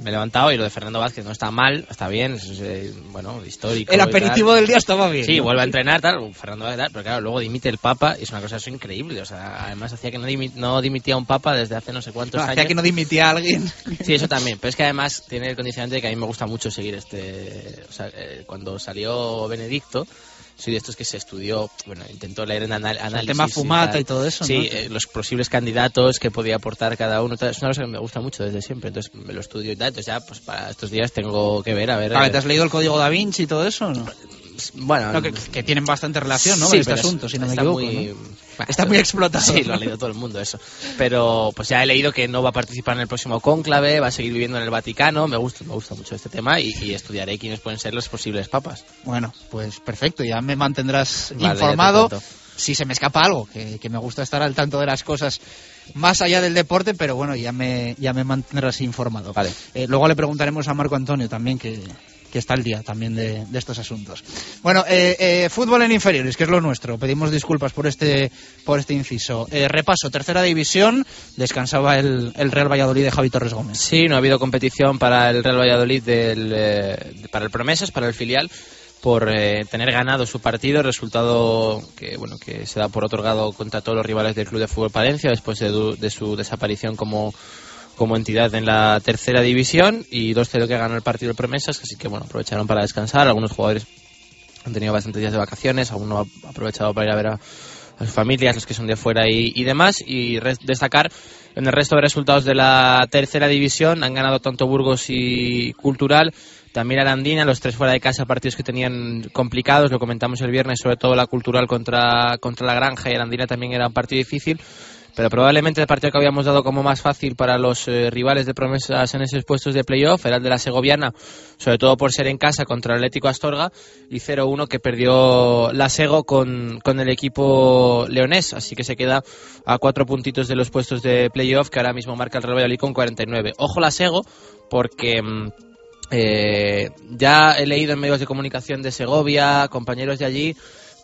me he levantado y lo de Fernando Vázquez no está mal, está bien, es, eh, bueno, histórico. El aperitivo del día estaba bien. Sí, ¿no? vuelve a entrenar, tal, Fernando Vázquez, tal, pero claro, luego dimite el Papa y es una cosa eso increíble, o sea, además hacía que no, dimi- no dimitía un Papa desde hace no sé cuántos No, años. hacía que no dimitía a alguien. Sí, eso también, pero es que además tiene el condicionante de que a mí me gusta mucho seguir este, o sea, eh, cuando salió Benedicto, soy de estos que se estudió, bueno, intentó leer en anal- análisis. tema fumata y todo eso, Sí, ¿no? eh, los posibles candidatos que podía aportar cada uno, tal, es una cosa que me gusta mucho desde siempre, entonces me lo estudio y tal, entonces ya, pues para estos días tengo que ver, a ver. Claro, eh, ¿Te has leído el código da Vinci y todo eso? ¿no? Bueno, No, que, que tienen bastante relación, ¿no? Sí, con este asunto, si no me está equivoco. muy- ¿no? Bah, Está muy explotado. Sí, lo ha leído todo el mundo eso. Pero pues ya he leído que no va a participar en el próximo cónclave, va a seguir viviendo en el Vaticano. Me gusta, me gusta mucho este tema y, y estudiaré quiénes pueden ser los posibles papas. Bueno, pues perfecto, ya me mantendrás Vale, informado. Si se me escapa algo, que, que me gusta estar al tanto de las cosas más allá del deporte, pero bueno, ya me, ya me mantendrás informado. Vale. Eh, luego le preguntaremos a Marco Antonio también, que, que está al día también de, de estos asuntos. Bueno, eh, eh, fútbol en inferiores, que es lo nuestro. Pedimos disculpas por este, por este inciso. Eh, repaso, tercera división, descansaba el, el Real Valladolid de Javi Torres Gómez. Sí, no ha habido competición para el Real Valladolid, del, eh, para el Promesas, para el filial, por eh, tener ganado su partido, resultado que bueno que se da por otorgado contra todos los rivales del Club de Fútbol Palencia después de, de su desaparición como como entidad en la tercera división y 2-0 que ganó el partido el Promesas, así que bueno, aprovecharon para descansar, algunos jugadores han tenido bastantes días de vacaciones, algunos ha aprovechado para ir a ver a, sus familias, los que son de fuera y, y demás, y destacar en el resto de resultados de la tercera división, han ganado tanto Burgos y Cultural, también Arandina, los tres fuera de casa, partidos que tenían complicados, lo comentamos el viernes, sobre todo la Cultural contra, contra la Granja y Arandina también era un partido difícil, pero probablemente el partido que habíamos dado como más fácil para los eh, rivales de promesas en esos puestos de playoff era el de la Segoviana, sobre todo por ser en casa contra el Atlético Astorga, y 0-1 que perdió la Sego con, con el equipo leonés, así que se queda a cuatro puntitos de los puestos de playoff que ahora mismo marca el Real Valladolid con 49. Ojo la Sego, porque... mm, eh, ya he leído en medios de comunicación de Segovia, compañeros de allí,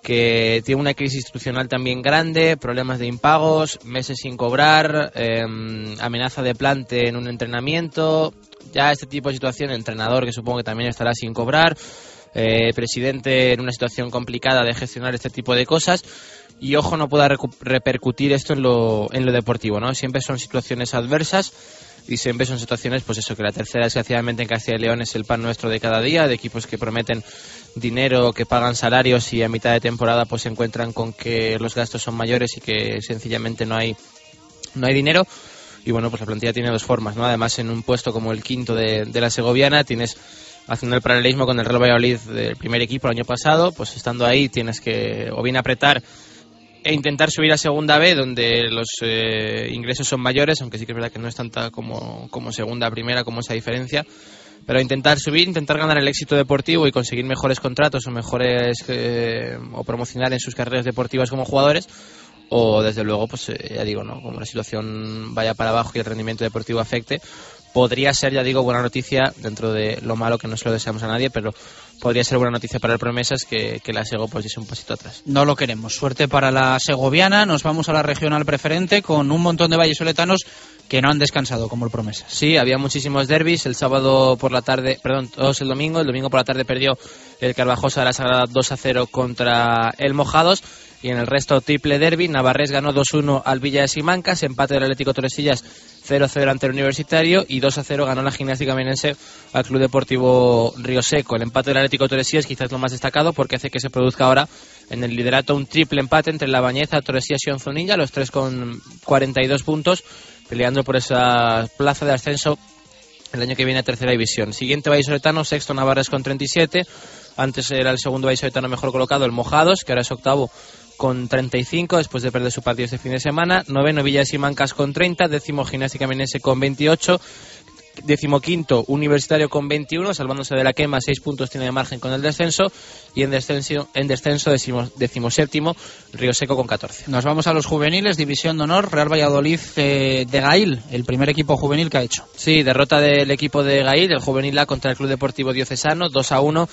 que tiene una crisis institucional también grande, problemas de impagos, meses sin cobrar, eh, amenaza de plante en un entrenamiento, ya este tipo de situación, entrenador que supongo que también estará sin cobrar, eh, presidente en una situación complicada de gestionar este tipo de cosas. Y ojo no pueda repercutir esto en lo, en lo deportivo, ¿no? Siempre son situaciones adversas y siempre son situaciones, pues eso, que la tercera desgraciadamente en Castilla y León es el pan nuestro de cada día, de equipos que prometen dinero, que pagan salarios y a mitad de temporada pues se encuentran con que los gastos son mayores y que sencillamente no hay, no hay dinero. Y bueno, pues la plantilla tiene dos formas, ¿no? Además, en un puesto como el quinto de, de la Segoviana, tienes, haciendo el paralelismo con el Real Valladolid del primer equipo el año pasado, pues estando ahí tienes que o bien apretar e intentar subir a segunda B, donde los eh, ingresos son mayores, aunque sí que es verdad que no es tanta como, como segunda primera, como esa diferencia. Pero intentar subir, intentar ganar el éxito deportivo y conseguir mejores contratos o mejores eh, o promocionar en sus carreras deportivas como jugadores o desde luego pues eh, ya digo no como la situación vaya para abajo y el rendimiento deportivo afecte podría ser ya digo buena noticia dentro de lo malo que no se lo deseamos a nadie pero podría ser buena noticia para el promesas que, que la Sego pues diese un pasito atrás No lo queremos. Suerte para la segoviana. Nos vamos a la regional preferente con un montón de vallesoletanos que no han descansado, como el Promesas. Sí, había muchísimos derbis. El sábado por la tarde, perdón, todos el domingo. El domingo por la tarde perdió el Carvajosa de la Sagrada 2 a 0 contra el Mojados. Y en el resto, triple derby. Navarrés ganó 2-1 al Villa de Simancas. Empate del Atlético Torresillas 0-0 ante el Universitario. Y 2-0 ganó la Gimnástica Menense al Club Deportivo Río Seco. El empate del Atlético Torresillas quizás lo más destacado porque hace que se produzca ahora en el liderato un triple empate entre La Bañeza, Torresillas y Onzonilla. Los tres con 42 puntos peleando por esa plaza de ascenso el año que viene a tercera división. Siguiente Vallisoletano, sexto Navarres con 37. Antes era el segundo Vallisoletano mejor colocado, el Mojados, que ahora es octavo con 35 después de perder su partido este fin de semana. Noveno Villa de Simancas con 30. Décimo Gimnástica Menense con 28. decimoquinto Universitario con 21, salvándose de la quema, 6 puntos tiene de margen con el descenso. Y en descenso, en descenso decimo, decimoséptimo, Río Seco con 14. Nos vamos a los juveniles, División de Honor, Real Valladolid eh, de Gail, el primer equipo juvenil que ha hecho. Sí, derrota del equipo de Gail, el juvenil A contra el Club Deportivo Diocesano, 2 a 1.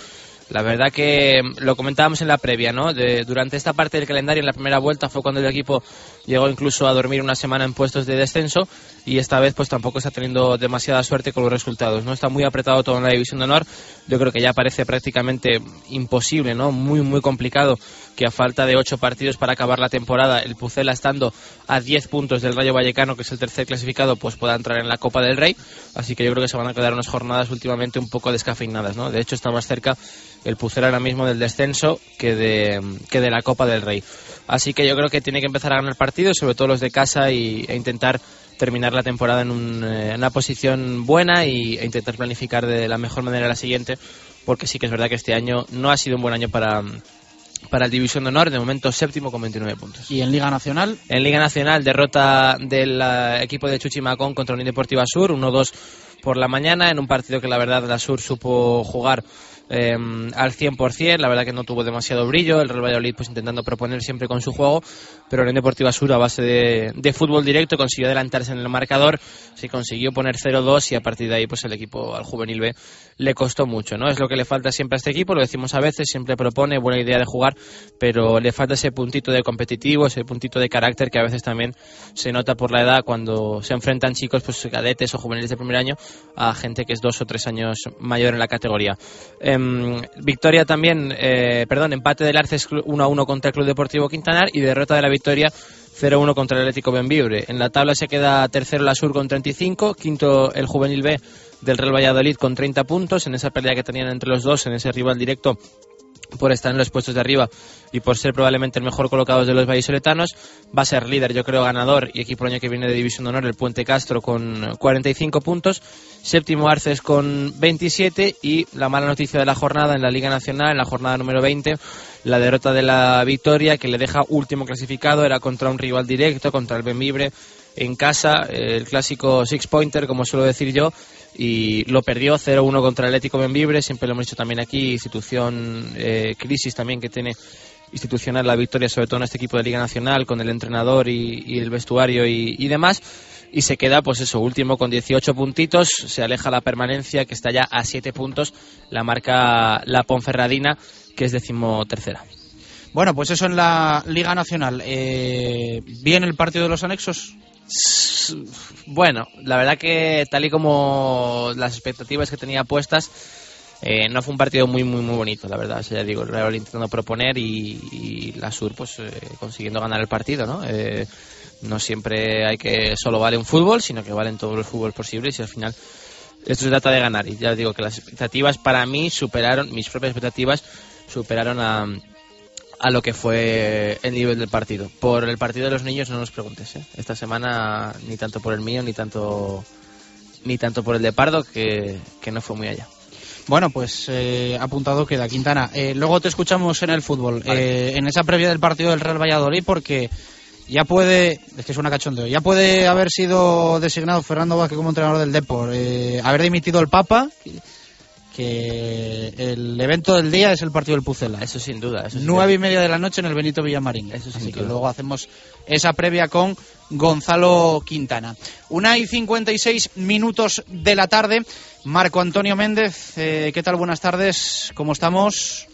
La verdad que lo comentábamos en la previa, ¿no? De- durante esta parte del calendario, en la primera vuelta, fue cuando el equipo llegó incluso a dormir una semana en puestos de descenso y esta vez pues tampoco está teniendo demasiada suerte con los resultados, ¿no? Está muy apretado todo en la División de Honor. Yo creo que ya parece prácticamente imposible, ¿no? Muy, muy complicado que a falta de ocho partidos para acabar la temporada, el Pucela estando a 10 puntos del Rayo Vallecano, que es el tercer clasificado, pues pueda entrar en la Copa del Rey. Así que yo creo que se van a quedar unas jornadas últimamente un poco descafeinadas, ¿no? De hecho, está más cerca el Pucela ahora mismo del descenso que de, que de la Copa del Rey. Así que yo creo que tiene que empezar a ganar partidos, sobre todo los de casa, y, e intentar terminar la temporada en, un, eh, en una posición buena y, e intentar planificar de la mejor manera la siguiente, porque sí que es verdad que este año no ha sido un buen año para, para el División de Honor, de momento séptimo con 29 puntos. Y en Liga Nacional, En Liga Nacional, derrota del eh, equipo de Chuchimacón contra Unión Deportiva Sur, 1-2 por la mañana, en un partido que la verdad la Sur supo jugar eh, al 100%, la verdad que no tuvo demasiado brillo, el Real Valladolid pues intentando proponer siempre con su juego, pero Unión Deportiva Sur a base de, fútbol directo consiguió adelantarse en el marcador, se consiguió poner 0-2 y a partir de ahí pues el equipo al juvenil B le costó mucho, ¿no? Es lo que le falta siempre a este equipo, lo decimos a veces, siempre propone buena idea de jugar, pero le falta ese puntito de competitivo, ese puntito de carácter que a veces también se nota por la edad cuando se enfrentan chicos pues cadetes o juveniles de primer año a gente que es dos o tres años mayor en la categoría. Em, victoria también, eh, perdón, empate del Arces 1-1 contra el Club Deportivo Quintanar y derrota de la Victoria 0-1 contra el Atlético Benvibre. En la tabla se queda tercero la Sur con 35, quinto el Juvenil B del Real Valladolid con 30 puntos en esa pelea que tenían entre los dos, en ese rival directo por estar en los puestos de arriba y por ser probablemente el mejor colocado de los vallisoletanos, va a ser líder, yo creo, ganador y equipo el año que viene de División de Honor, el Puente Castro con 45 puntos, séptimo Arces con 27 y la mala noticia de la jornada en la Liga Nacional, en la jornada número 20, la derrota de la Victoria que le deja último clasificado, era contra un rival directo, contra el Benvibre en casa, el clásico six pointer, como suelo decir yo, y lo perdió 0-1 contra el Atlético Benvibre, siempre lo hemos dicho también aquí, institución, eh, crisis también que tiene institucional la victoria, sobre todo en este equipo de Liga Nacional, con el entrenador y, el vestuario y, demás. Y se queda, pues eso, último con 18 puntitos, se aleja la permanencia, que está ya a 7 puntos, la marca la Ponferradina, que es decimotercera. bueno, pues eso en la Liga Nacional. Eh, ¿Bien el partido de los anexos? Bueno, la verdad que tal y como las expectativas que tenía puestas, eh, no fue un partido muy, muy, muy bonito, la verdad. O sea, ya digo, el Real intentando proponer y, la Sur pues eh, consiguiendo ganar el partido, ¿no? Eh, no siempre hay que solo vale un fútbol, sino que valen todos los fútboles posibles y al final esto se trata de ganar. Y ya digo que las expectativas para mí superaron, mis propias expectativas superaron a, a lo que fue el nivel del partido. Por el partido de los niños no nos preguntes, ¿eh? Esta semana ni tanto por el mío, ni tanto ni tanto por el de Pardo, que, que no fue muy allá. Bueno, pues eh, apuntado queda Quintana. Eh, luego te escuchamos en el fútbol, eh, en esa previa del partido del Real Valladolid, porque ya puede, es que es una cachondeo, ya puede haber sido designado Fernando Vázquez como entrenador del Depor, eh, haber dimitido el Papa, que el evento del día es el partido del Pucela. Eso sin duda. Eso Nueve y media de la noche en el Benito Villamarín. Eso sin Así que duda. luego hacemos esa previa con Gonzalo Quintana. Una y 56 minutos de la tarde. Marco Antonio Méndez, eh, ¿qué tal? Buenas tardes. ¿Cómo estamos?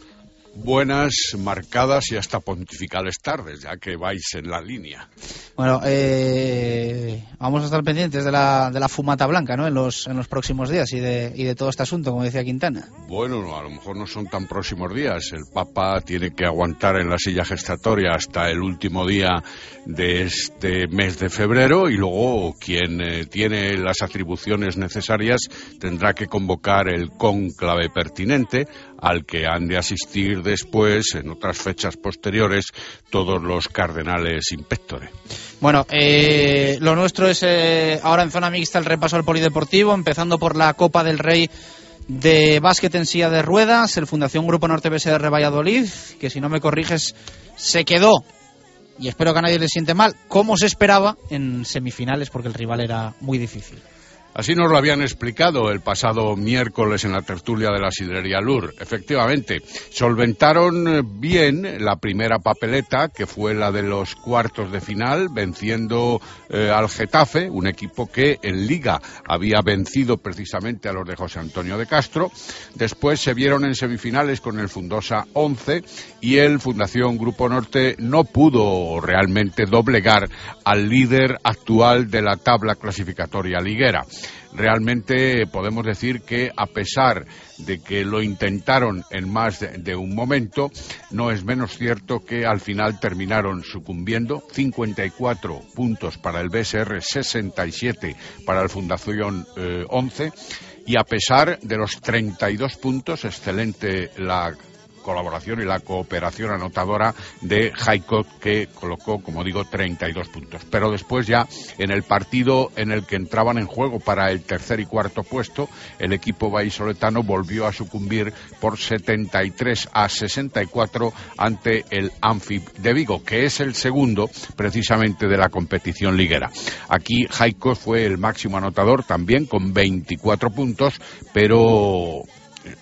Buenas, marcadas y hasta pontificales tardes, ya que vais en la línea. Bueno, eh, vamos a estar pendientes de la, de la fumata blanca, ¿no? En los, en los próximos días y de, y de todo este asunto, como decía Quintana. Bueno, a lo mejor no son tan próximos días. El Papa tiene que aguantar en la silla gestatoria hasta el último día de este mes de febrero y luego quien eh, tiene las atribuciones necesarias tendrá que convocar el cónclave pertinente al que han de asistir después, en otras fechas posteriores, todos los cardenales inspectores. Bueno, eh, lo nuestro es eh, ahora en zona mixta el repaso al polideportivo, empezando por la Copa del Rey de básquet en silla de ruedas, el Fundación Grupo Norte BSR Valladolid, que si no me corriges se quedó, y espero que a nadie le siente mal, como se esperaba en semifinales, porque el rival era muy difícil. Así nos lo habían explicado el pasado miércoles en la tertulia de la sidrería Lur. Efectivamente, solventaron eh, bien la primera papeleta, que fue la de los cuartos de final, venciendo eh, al Getafe, un equipo que en Liga había vencido precisamente a los de José Antonio de Castro. Después se vieron en semifinales con el Fundosa 11 y el Fundación Grupo Norte no pudo realmente doblegar al líder actual de la tabla clasificatoria liguera realmente podemos decir que a pesar de que lo intentaron en más de, un momento, no es menos cierto que al final terminaron sucumbiendo. 54 puntos para el BSR, 67 para el Fundación eh, 11. Y a pesar de los 32 puntos, excelente la colaboración y la cooperación anotadora de Jaikot, que colocó, como digo, 32 puntos. Pero después ya, en el partido en el que entraban en juego para el tercer y cuarto puesto, el equipo vallisoletano volvió a sucumbir por 73 a 64 ante el Amphib de Vigo, que es el segundo precisamente de la competición liguera. Aquí Jaikot fue el máximo anotador también con 24 puntos, pero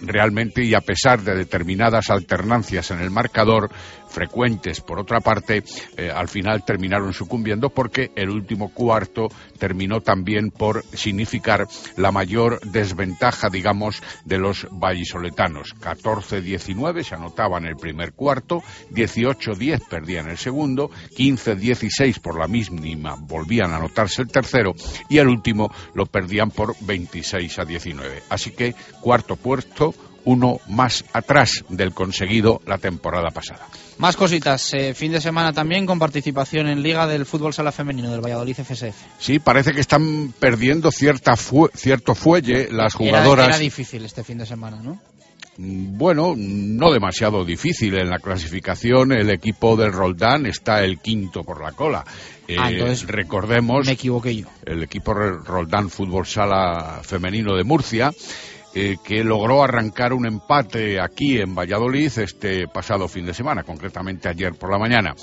realmente y a pesar de determinadas alternancias en el marcador frecuentes. Por otra parte eh, al final terminaron sucumbiendo porque el último cuarto terminó también por significar la mayor desventaja digamos de los vallisoletanos. 14-19 se anotaba en el primer cuarto 18-10 perdían el segundo 15-16 por la misma volvían a anotarse el tercero y el último lo perdían por 26 a 19 así que cuarto puesto uno más atrás del conseguido la temporada pasada. Más cositas. Eh, fin de semana también con participación en Liga del Fútbol Sala Femenino del Valladolid FSF. Sí, parece que están perdiendo cierta fu cierto fuelle las jugadoras. Era, era difícil este fin de semana, ¿no? Bueno, no demasiado difícil. En la clasificación el equipo del Roldán está el quinto por la cola. Eh, Ah, entonces recordemos Me equivoqué yo. el equipo Roldán Fútbol Sala Femenino de Murcia, eh, que logró arrancar un empate aquí en Valladolid este pasado fin de semana, concretamente ayer por la mañana.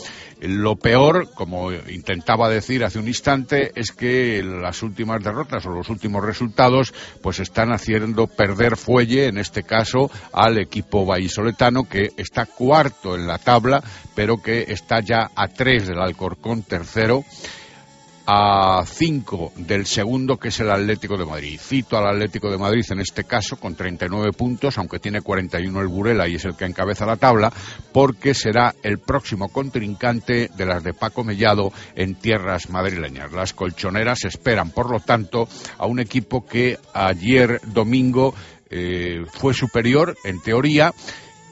Lo peor, como intentaba decir hace un instante, es que las últimas derrotas o los últimos resultados pues están haciendo perder fuelle, en este caso, al equipo vallisoletano que está cuarto en la tabla, pero que está ya a tres del Alcorcón tercero a 5 del segundo, que es el Atlético de Madrid. Cito al Atlético de Madrid en este caso con 39 puntos, aunque tiene 41 el Burela y es el que encabeza la tabla, porque será el próximo contrincante de las de Paco Mellado en tierras madrileñas. Las colchoneras esperan, por lo tanto, a un equipo que ayer domingo eh, fue superior, en teoría,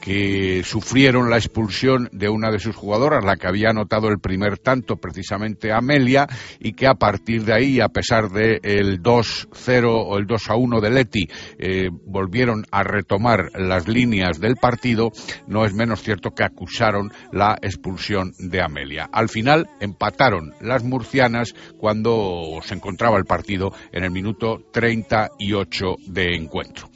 que sufrieron la expulsión de una de sus jugadoras, la que había anotado el primer tanto, precisamente Amelia, y que a partir de ahí, a pesar del el 2-0 o el 2-1 de Leti, eh, volvieron a retomar las líneas del partido, no es menos cierto que acusaron la expulsión de Amelia. Al final empataron las murcianas cuando se encontraba el partido en el minuto 38 de encuentro.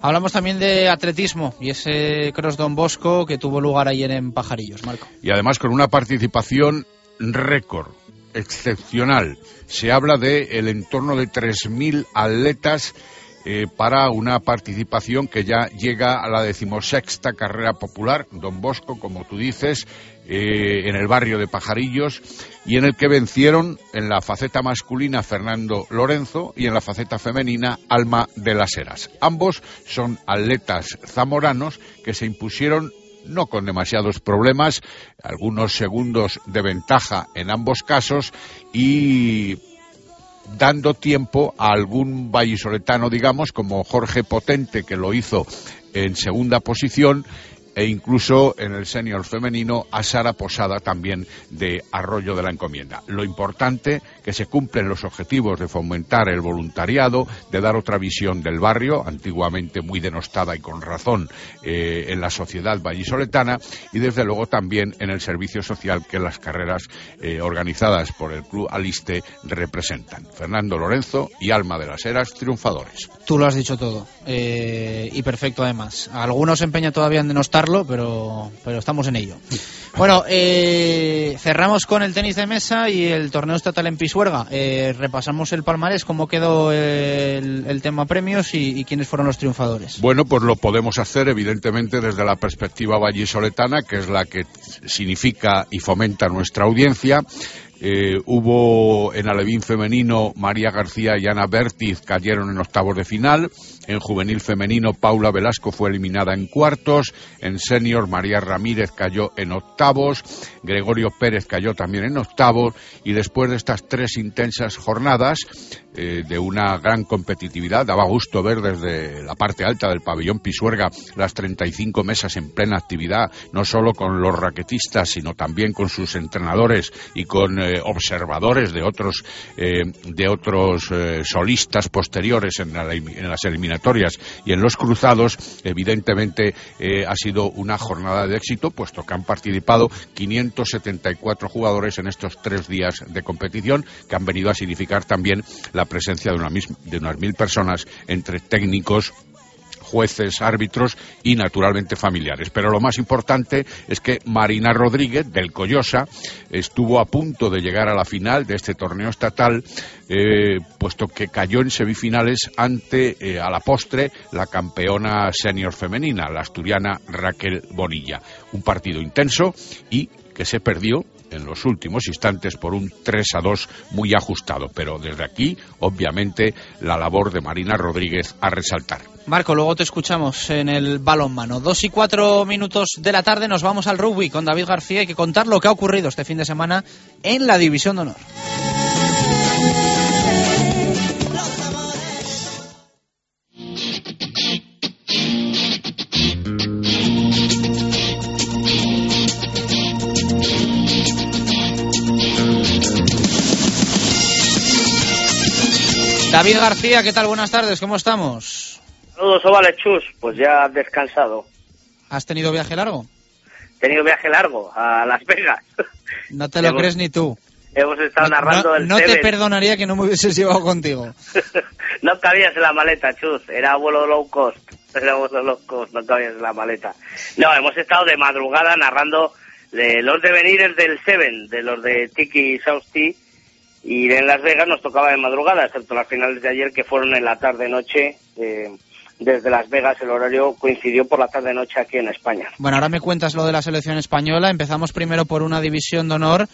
Hablamos también de atletismo y ese Cross Don Bosco que tuvo lugar ayer en Pajarillos, Marco. y además con una participación récord, excepcional. Se habla de el entorno de 3.000 atletas eh, para una participación que ya llega a la decimosexta carrera popular, Don Bosco, como tú dices, eh, en el barrio de Pajarillos, y en el que vencieron en la faceta masculina Fernando Lorenzo y en la faceta femenina Alma de las Heras. Ambos son atletas zamoranos que se impusieron no con demasiados problemas, algunos segundos de ventaja en ambos casos y dando tiempo a algún vallisoletano, digamos, como Jorge Potente, que lo hizo en segunda posición, e incluso en el senior femenino a Sara Posada también de Arroyo de la Encomienda. Lo importante que se cumplen los objetivos de fomentar el voluntariado, de dar otra visión del barrio, antiguamente muy denostada y con razón eh, en la sociedad vallisoletana, y desde luego también en el servicio social que las carreras eh, organizadas por el Club Aliste representan. Fernando Lorenzo y Alma de las Heras, triunfadores. Tú lo has dicho todo. Eh, y perfecto además. Algunos se empeñan todavía en denostarlo pero, pero estamos en ello. Bueno, cerramos con el tenis de mesa y el torneo estatal en Pisuerga. Eh, repasamos el palmarés, cómo quedó el, tema premios y, y quiénes fueron los triunfadores. Bueno, pues lo podemos hacer evidentemente desde la perspectiva vallisoletana, que es la que significa y fomenta nuestra audiencia. Eh, hubo en alevín femenino María García y Ana Bertiz cayeron en octavos de final. En juvenil femenino Paula Velasco fue eliminada en cuartos. En senior María Ramírez cayó en octavos. Gregorio Pérez cayó también en octavos. Y después de estas tres intensas jornadas eh, de una gran competitividad, daba gusto ver desde la parte alta del pabellón Pisuerga las 35 mesas en plena actividad, no solo con los raquetistas, sino también con sus entrenadores y con eh, observadores de otros, eh, de otros solistas posteriores en, la- en las y en los cruzados, evidentemente eh, ha sido una jornada de éxito, puesto que han participado 574 jugadores en estos tres días de competición, que han venido a significar también la presencia de, de unas mil personas entre técnicos, jueces, árbitros y naturalmente familiares. Pero lo más importante es que Marina Rodríguez del Collosa estuvo a punto de llegar a la final de este torneo estatal, eh, puesto que cayó en semifinales ante, eh, a la postre, la campeona senior femenina, la asturiana Raquel Bonilla. Un partido intenso y que se perdió en los últimos instantes por un 3 a 2 muy ajustado. Pero desde aquí, obviamente, la labor de Marina Rodríguez a resaltar. Marco, luego te escuchamos en el balonmano. Dos y cuatro minutos de la tarde nos vamos al rugby con David García. Hay que contar lo que ha ocurrido este fin de semana en la División de Honor. David García, ¿qué tal? Buenas tardes, ¿cómo estamos? Saludos, Ovales Chus. Pues ya descansado. ¿Has tenido viaje largo? He tenido viaje largo a Las Vegas. No te lo Hemos- crees ni tú. Hemos estado narrando No, el no te perdonaría que no me hubieses llevado contigo. No cabías en la maleta, Chus. Era vuelo low cost. Era vuelo low cost, no cabías en la maleta. No, hemos estado de madrugada narrando de los devenires del Seven, de los de Tiki y Sausti. Y en Las Vegas nos tocaba de madrugada, excepto las finales de ayer que fueron en la tarde-noche. eh, desde Las Vegas el horario coincidió por la tarde-noche aquí en España. Bueno, ahora me cuentas lo de la selección española. Empezamos primero por una división de honor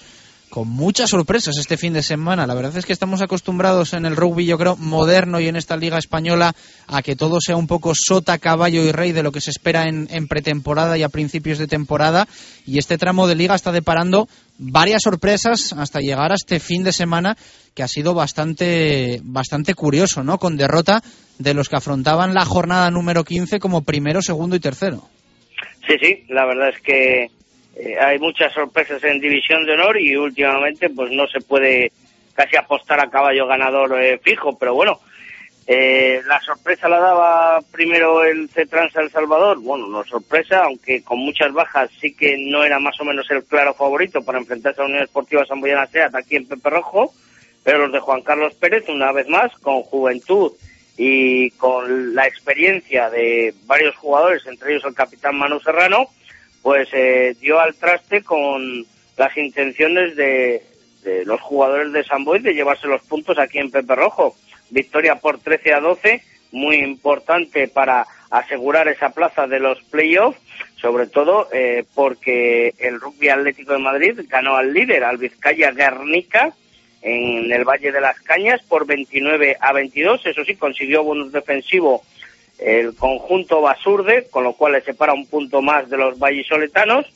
con muchas sorpresas este fin de semana. La verdad es que estamos acostumbrados en el rugby, yo creo, moderno y en esta liga española a que todo sea un poco sota, caballo y rey de lo que se espera en, en pretemporada y a principios de temporada. Y este tramo de liga está deparando varias sorpresas hasta llegar a este fin de semana que ha sido bastante, bastante curioso, ¿no? Con derrota de los que afrontaban la jornada número 15 como primero, segundo y tercero. Sí, sí, la verdad es que eh, hay muchas sorpresas en División de Honor y últimamente pues no se puede casi apostar a caballo ganador eh, fijo, pero bueno, eh, la sorpresa la daba primero el C-Trans El Salvador, bueno, no sorpresa, aunque con muchas bajas sí que no era más o menos el claro favorito para enfrentarse a la Unión Esportiva Samboyana Seat aquí en Pepe Rojo, pero los de Juan Carlos Pérez, una vez más, con juventud y con la experiencia de varios jugadores, entre ellos el capitán Manu Serrano, pues eh, dio al traste con las intenciones de, de los jugadores de San Boy de llevarse los puntos aquí en Pepe Rojo. Victoria por 13 a 12, muy importante para asegurar esa plaza de los playoffs, sobre todo eh, porque el Rugby Atlético de Madrid ganó al líder, al Vizcaya Guernica, en el Valle de las Cañas por 29 a 22. Eso sí, consiguió bonus defensivo el conjunto Basurde, con lo cual le separa un punto más de los vallisoletanos.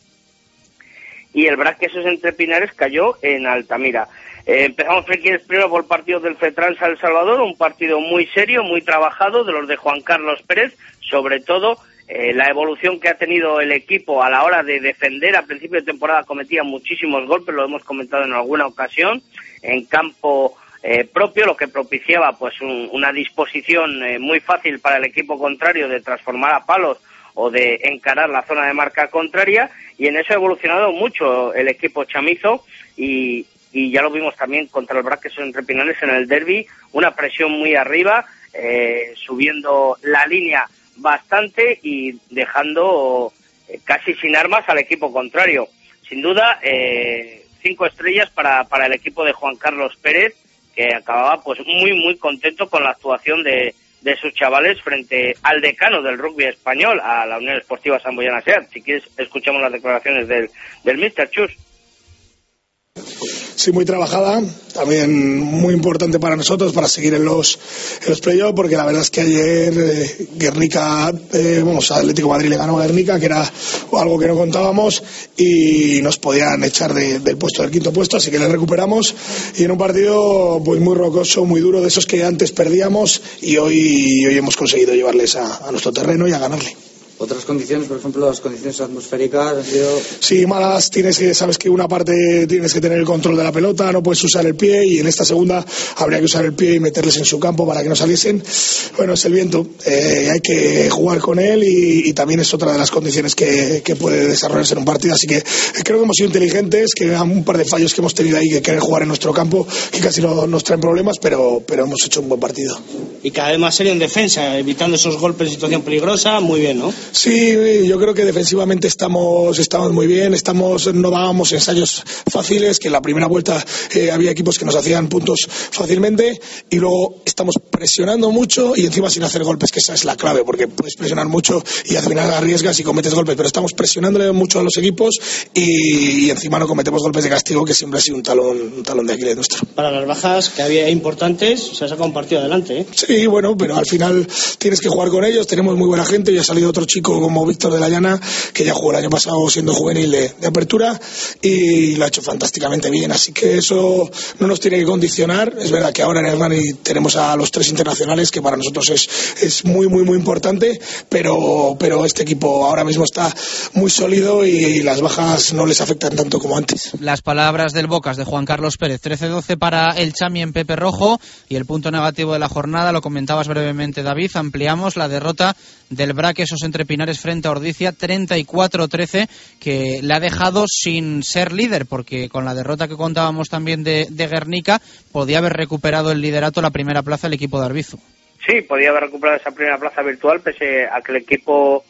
Y el Braquesos entre Pinares cayó en Altamira. Eh, empezamos, primero por el partido del Fetrans El Salvador, un partido muy serio, muy trabajado, de los de Juan Carlos Pérez, sobre todo eh, la evolución que ha tenido el equipo a la hora de defender. A principio de temporada cometía muchísimos golpes, lo hemos comentado en alguna ocasión, en campo eh, propio, lo que propiciaba pues un- una disposición eh, muy fácil para el equipo contrario de transformar a palos o de encarar la zona de marca contraria y en eso ha evolucionado mucho el equipo chamizo y, y ya lo vimos también contra el Braques entre Pinares en el derby, una presión muy arriba, eh, subiendo la línea bastante y dejando eh, casi sin armas al equipo contrario. Sin duda, eh, cinco estrellas para, para el equipo de Juan Carlos Pérez, que acababa pues muy, muy contento con la actuación de, de sus chavales frente al decano del rugby español, a la Unión Esportiva Samboyana Seat. Si quieres, escuchamos las declaraciones del, del Mr. Chus. Sí muy trabajada, también muy importante para nosotros para seguir en los, en los playoffs, porque la verdad es que ayer eh, Guernica, eh, vamos, Atlético Madrid le ganó a Guernica, que era algo que no contábamos, y nos podían echar de- del puesto del quinto puesto, así que le recuperamos, y en un partido pues muy rocoso, muy duro, de esos que antes perdíamos, y hoy, hoy hemos conseguido llevarles a nuestro terreno y a ganarle. Otras condiciones, por ejemplo, las condiciones atmosféricas han sido Sí, malas, tienes que, sabes que una parte tienes que tener el control de la pelota, no puedes usar el pie y en esta segunda habría que usar el pie y meterles en su campo para que no saliesen. Bueno, es el viento, eh, hay que jugar con él y, y también es otra de las condiciones que, que puede desarrollarse en un partido. Así que eh, creo que hemos sido inteligentes, que hay un par de fallos que hemos tenido ahí que querer jugar en nuestro campo, que casi no, nos traen problemas, pero, pero hemos hecho un buen partido. Y cada vez más serio en defensa, evitando esos golpes en situación peligrosa, muy bien, ¿no? Sí, yo creo que defensivamente estamos, estamos muy bien, estamos, no dábamos ensayos fáciles, que en la primera vuelta eh, había equipos que nos hacían puntos fácilmente y luego estamos presionando mucho y encima sin hacer golpes, que esa es la clave, porque puedes presionar mucho y al final arriesgas y cometes golpes, pero estamos presionándole mucho a los equipos y, y encima no cometemos golpes de castigo, que siempre ha sido un talón, un talón de Aquiles nuestro. Para las bajas que había importantes, se ha sacado un partido adelante, ¿eh? Sí, bueno, pero al final tienes que jugar con ellos. Tenemos muy buena gente. Y ha salido otro chico como Víctor de la Llana, que ya jugó el año pasado siendo juvenil de, de apertura y lo ha hecho fantásticamente bien. Así que eso no nos tiene que condicionar. Es verdad que ahora en Hernani tenemos a los tres internacionales, que para nosotros es, es muy, muy, muy importante. Pero, pero este equipo ahora mismo está muy sólido y las bajas no les afectan tanto como antes. Las palabras del Bocas de Juan Carlos Pérez. 13-12 para el Chami en Pepe Rojo. Y el punto negativo de la jornada, lo comentabas brevemente, David. Ampliamos la derrota del Braque, esos entre Pinares frente a Ordicia, 34-13, que le ha dejado sin ser líder, porque con la derrota que contábamos también de, de Guernica, podía haber recuperado el liderato la primera plaza el equipo de Arbizu. Sí, podía haber recuperado esa primera plaza virtual, pese a que el equipo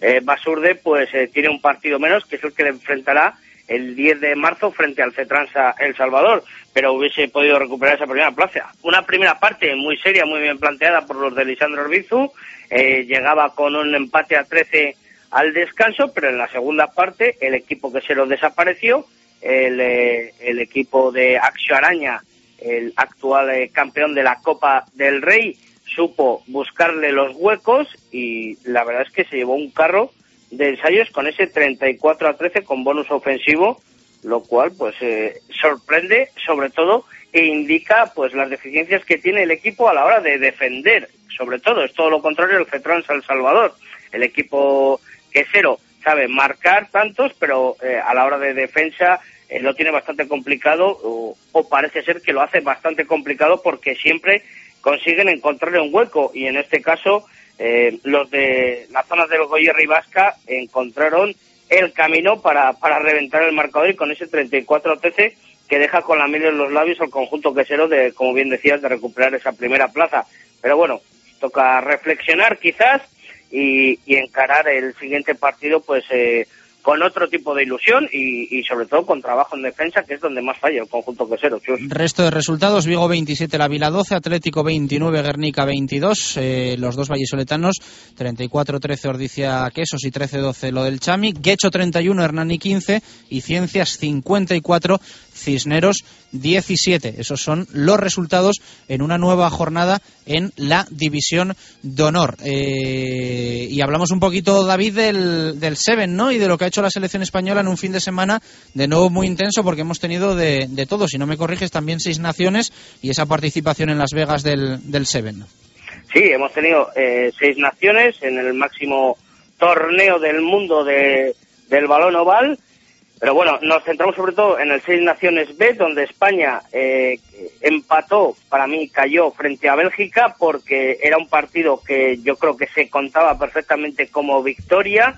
eh, Basurde pues eh, tiene un partido menos, que es el que le enfrentará el 10 de marzo frente al Cetransa El Salvador, pero hubiese podido recuperar esa primera plaza. Una primera parte muy seria, muy bien planteada por los de Lisandro Orbizu, eh, llegaba con un empate a 13 al descanso, pero en la segunda parte el equipo que se lo desapareció, el, eh, el equipo de Axio Araña, el actual eh, campeón de la Copa del Rey, supo buscarle los huecos y la verdad es que se llevó un carro de ensayos con ese 34 a 13 con bonus ofensivo, lo cual pues eh, sorprende sobre todo e indica pues las deficiencias que tiene el equipo a la hora de defender, sobre todo es todo lo contrario del Fetrans El Salvador, el equipo que cero sabe marcar tantos, pero eh, a la hora de defensa eh, lo tiene bastante complicado o, o parece ser que lo hace bastante complicado porque siempre consiguen encontrarle un hueco. Y en este caso eh, los de la zona del Goyer y Vasca encontraron el camino para, para reventar el marcador y con ese 34-13 que deja con la miel en los labios al conjunto quesero de, como bien decías, de recuperar esa primera plaza. Pero bueno, toca reflexionar quizás y, y encarar el siguiente partido pues eh, con otro tipo de ilusión y, y sobre todo con trabajo en defensa, que es donde más falla el conjunto quesero. Chus. Resto de resultados, Vigo 27, La Vila 12, Atlético 29, Guernica 22, eh, los dos vallisoletanos 34-13 Ordicia Quesos y 13-12 lo del Chami, Guecho 31, Hernani 15 y Ciencias 54, Cisneros 17. Esos son los resultados en una nueva jornada en la División de Honor. Eh, y hablamos un poquito, David, del, del Seven, ¿no? Y de lo que ha hecho la selección española en un fin de semana de nuevo muy intenso porque hemos tenido de, de todo. Si no me corriges, también seis naciones y esa participación en Las Vegas del, del Seven. Sí, hemos tenido eh, seis naciones en el máximo torneo del mundo de, del balón oval. Pero bueno, nos centramos sobre todo en el Seis Naciones B, donde España eh, empató, para mí cayó frente a Bélgica, porque era un partido que yo creo que se contaba perfectamente como victoria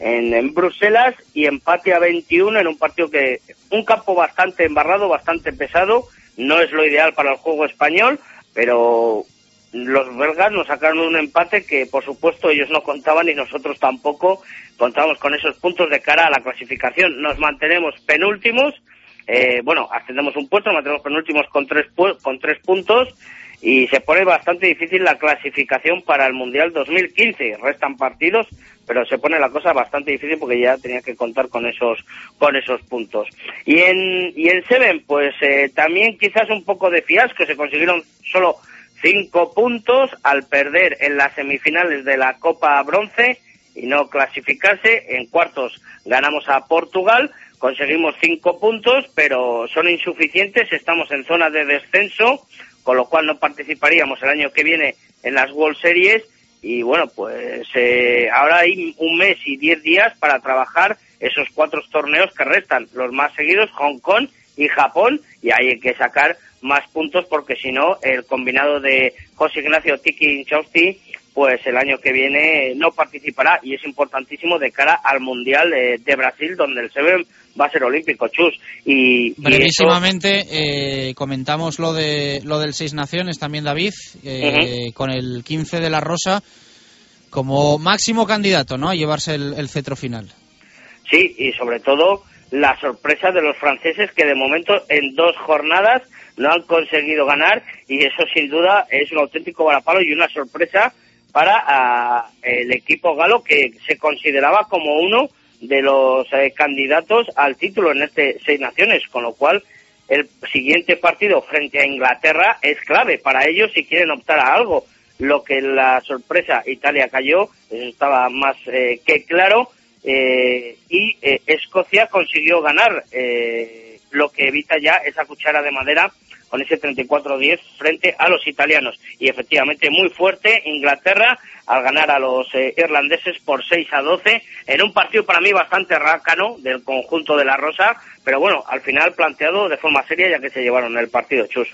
en, en Bruselas y empate a 21 en un partido que, un campo bastante embarrado, bastante pesado, no es lo ideal para el juego español, pero los belgas nos sacaron un empate que, por supuesto, ellos no contaban y nosotros tampoco contábamos con esos puntos de cara a la clasificación. Nos mantenemos penúltimos, eh, bueno, ascendemos un puesto, nos mantenemos penúltimos con tres, pu- con tres puntos y se pone bastante difícil la clasificación para el Mundial 2015. Restan partidos, pero se pone la cosa bastante difícil porque ya tenía que contar con esos con esos puntos. Y en y en Seven, pues eh, también quizás un poco de fiasco, se consiguieron solo cinco puntos al perder en las semifinales de la Copa Bronce y no clasificarse. En cuartos ganamos a Portugal, conseguimos cinco puntos, pero son insuficientes. Estamos en zona de descenso, con lo cual no participaríamos el año que viene en las World Series. Y bueno, pues eh, ahora hay un mes y diez días para trabajar esos cuatro torneos que restan, los más seguidos, Hong Kong y Japón, y hay que sacar más puntos porque si no, el combinado de José Ignacio Tiki Inchausti, pues el año que viene no participará y es importantísimo de cara al Mundial de, de Brasil, donde el Seven va a ser olímpico, Chus. Y, y eso- Brevísimamente eh, comentamos lo de lo del Seis Naciones también David eh, con el 15 de la Rosa como máximo candidato, ¿no? A llevarse el, el cetro final. Sí, y sobre todo la sorpresa de los franceses que de momento en dos jornadas no han conseguido ganar y eso sin duda es un auténtico varapalo y una sorpresa para ah, el equipo galo que se consideraba como uno de los eh, candidatos al título en este Seis Naciones, con lo cual el siguiente partido frente a Inglaterra es clave para ellos si quieren optar a algo. Lo que la sorpresa Italia cayó, eso estaba más eh, que claro, eh, y eh, Escocia consiguió ganar, eh, lo que evita ya esa cuchara de madera con ese 34-10 frente a los italianos. Y efectivamente muy fuerte Inglaterra al ganar a los eh, irlandeses por 6 a 12 en un partido para mí bastante rácano del conjunto de la Rosa, pero bueno, al final planteado de forma seria ya que se llevaron el partido, Chus.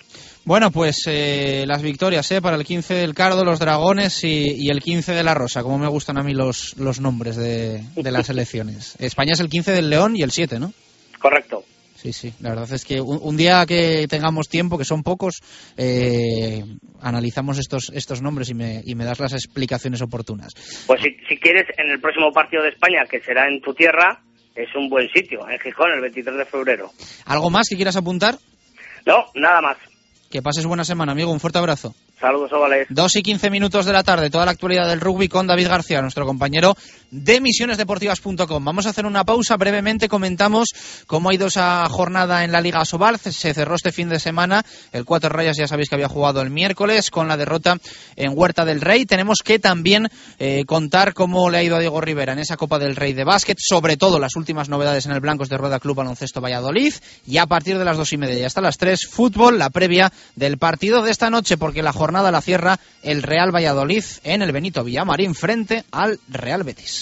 Bueno, pues eh, las victorias ¿eh? para el 15 del Cardo, los Dragones y, y el 15 de la Rosa, como me gustan a mí los, los nombres de, de las elecciones. España es el 15 del León y el 7, ¿no? Correcto. Sí, sí, la verdad es que un, un día que tengamos tiempo, que son pocos, eh, analizamos estos, estos nombres y me, y me das las explicaciones oportunas. Pues si, si quieres, en el próximo partido de España, que será en tu tierra, es un buen sitio, en Gijón, el 23 de febrero. ¿Algo más que quieras apuntar? No, nada más. Que pases buena semana, amigo. Un fuerte abrazo. Saludos, Ovales. Dos y quince minutos de la tarde, toda la actualidad del rugby con David García, nuestro compañero de misionesdeportivas.com. Vamos a hacer una pausa, brevemente comentamos cómo ha ido esa jornada en la Liga Sobal. Se cerró este fin de semana, el Cuatro Rayas ya sabéis que había jugado el miércoles con la derrota en Huerta del Rey. Tenemos que también eh, contar cómo le ha ido a Diego Rivera en esa Copa del Rey de básquet, sobre todo las últimas novedades en el Blancos de Rueda Club Baloncesto Valladolid. Y a partir de las dos y media hasta las tres, fútbol, la previa del partido de esta noche, porque la jornada la cierra el Real Valladolid en el Benito Villamarín frente al Real Betis.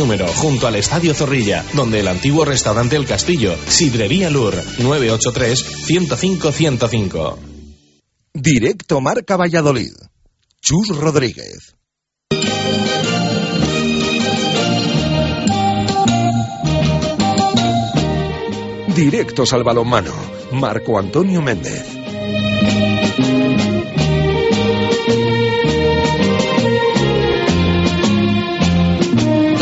número, junto al Estadio Zorrilla, donde el antiguo restaurante El Castillo. Sidrería Lur, 983-105-105. Directo Marca Valladolid. Chus Rodríguez. Directos al balonmano. Marco Antonio Méndez.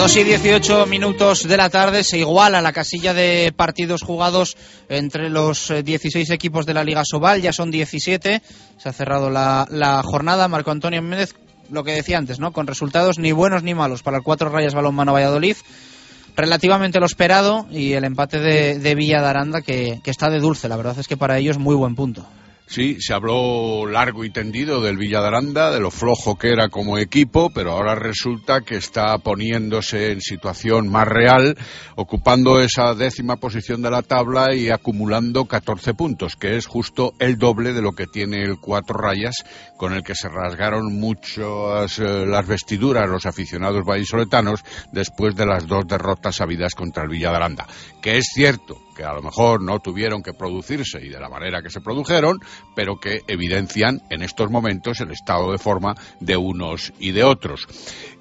Dos y 18 minutos de la tarde se iguala la casilla de partidos jugados entre los eh, 16 equipos de la Liga Sobal, ya son 17. Se ha cerrado la, jornada. Marco Antonio Méndez, lo que decía antes, ¿no? Con resultados ni buenos ni malos para el Cuatro Rayas Balonmano Valladolid. Relativamente lo esperado y el empate de, de Villa de Aranda que, que está de dulce. La verdad es que para ellos muy buen punto. Sí, se habló largo y tendido del Villa de Aranda, de lo flojo que era como equipo, pero ahora resulta que está poniéndose en situación más real, ocupando esa décima posición de la tabla y acumulando 14 puntos, que es justo el doble de lo que tiene el Cuatro Rayas, con el que se rasgaron muchas eh, las vestiduras los aficionados vallisoletanos después de las dos derrotas habidas contra el Villa de Aranda. Que es cierto que a lo mejor no tuvieron que producirse y de la manera que se produjeron, pero que evidencian en estos momentos el estado de forma de unos y de otros.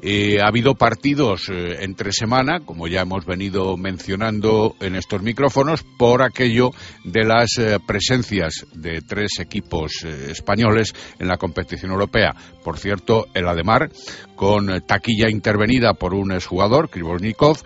Eh, ha habido partidos eh, entre semana, como ya hemos venido mencionando en estos micrófonos, por aquello de las eh, presencias de tres equipos españoles en la competición europea. Por cierto, el Ademar, con taquilla intervenida por un exjugador, Krivosnikov,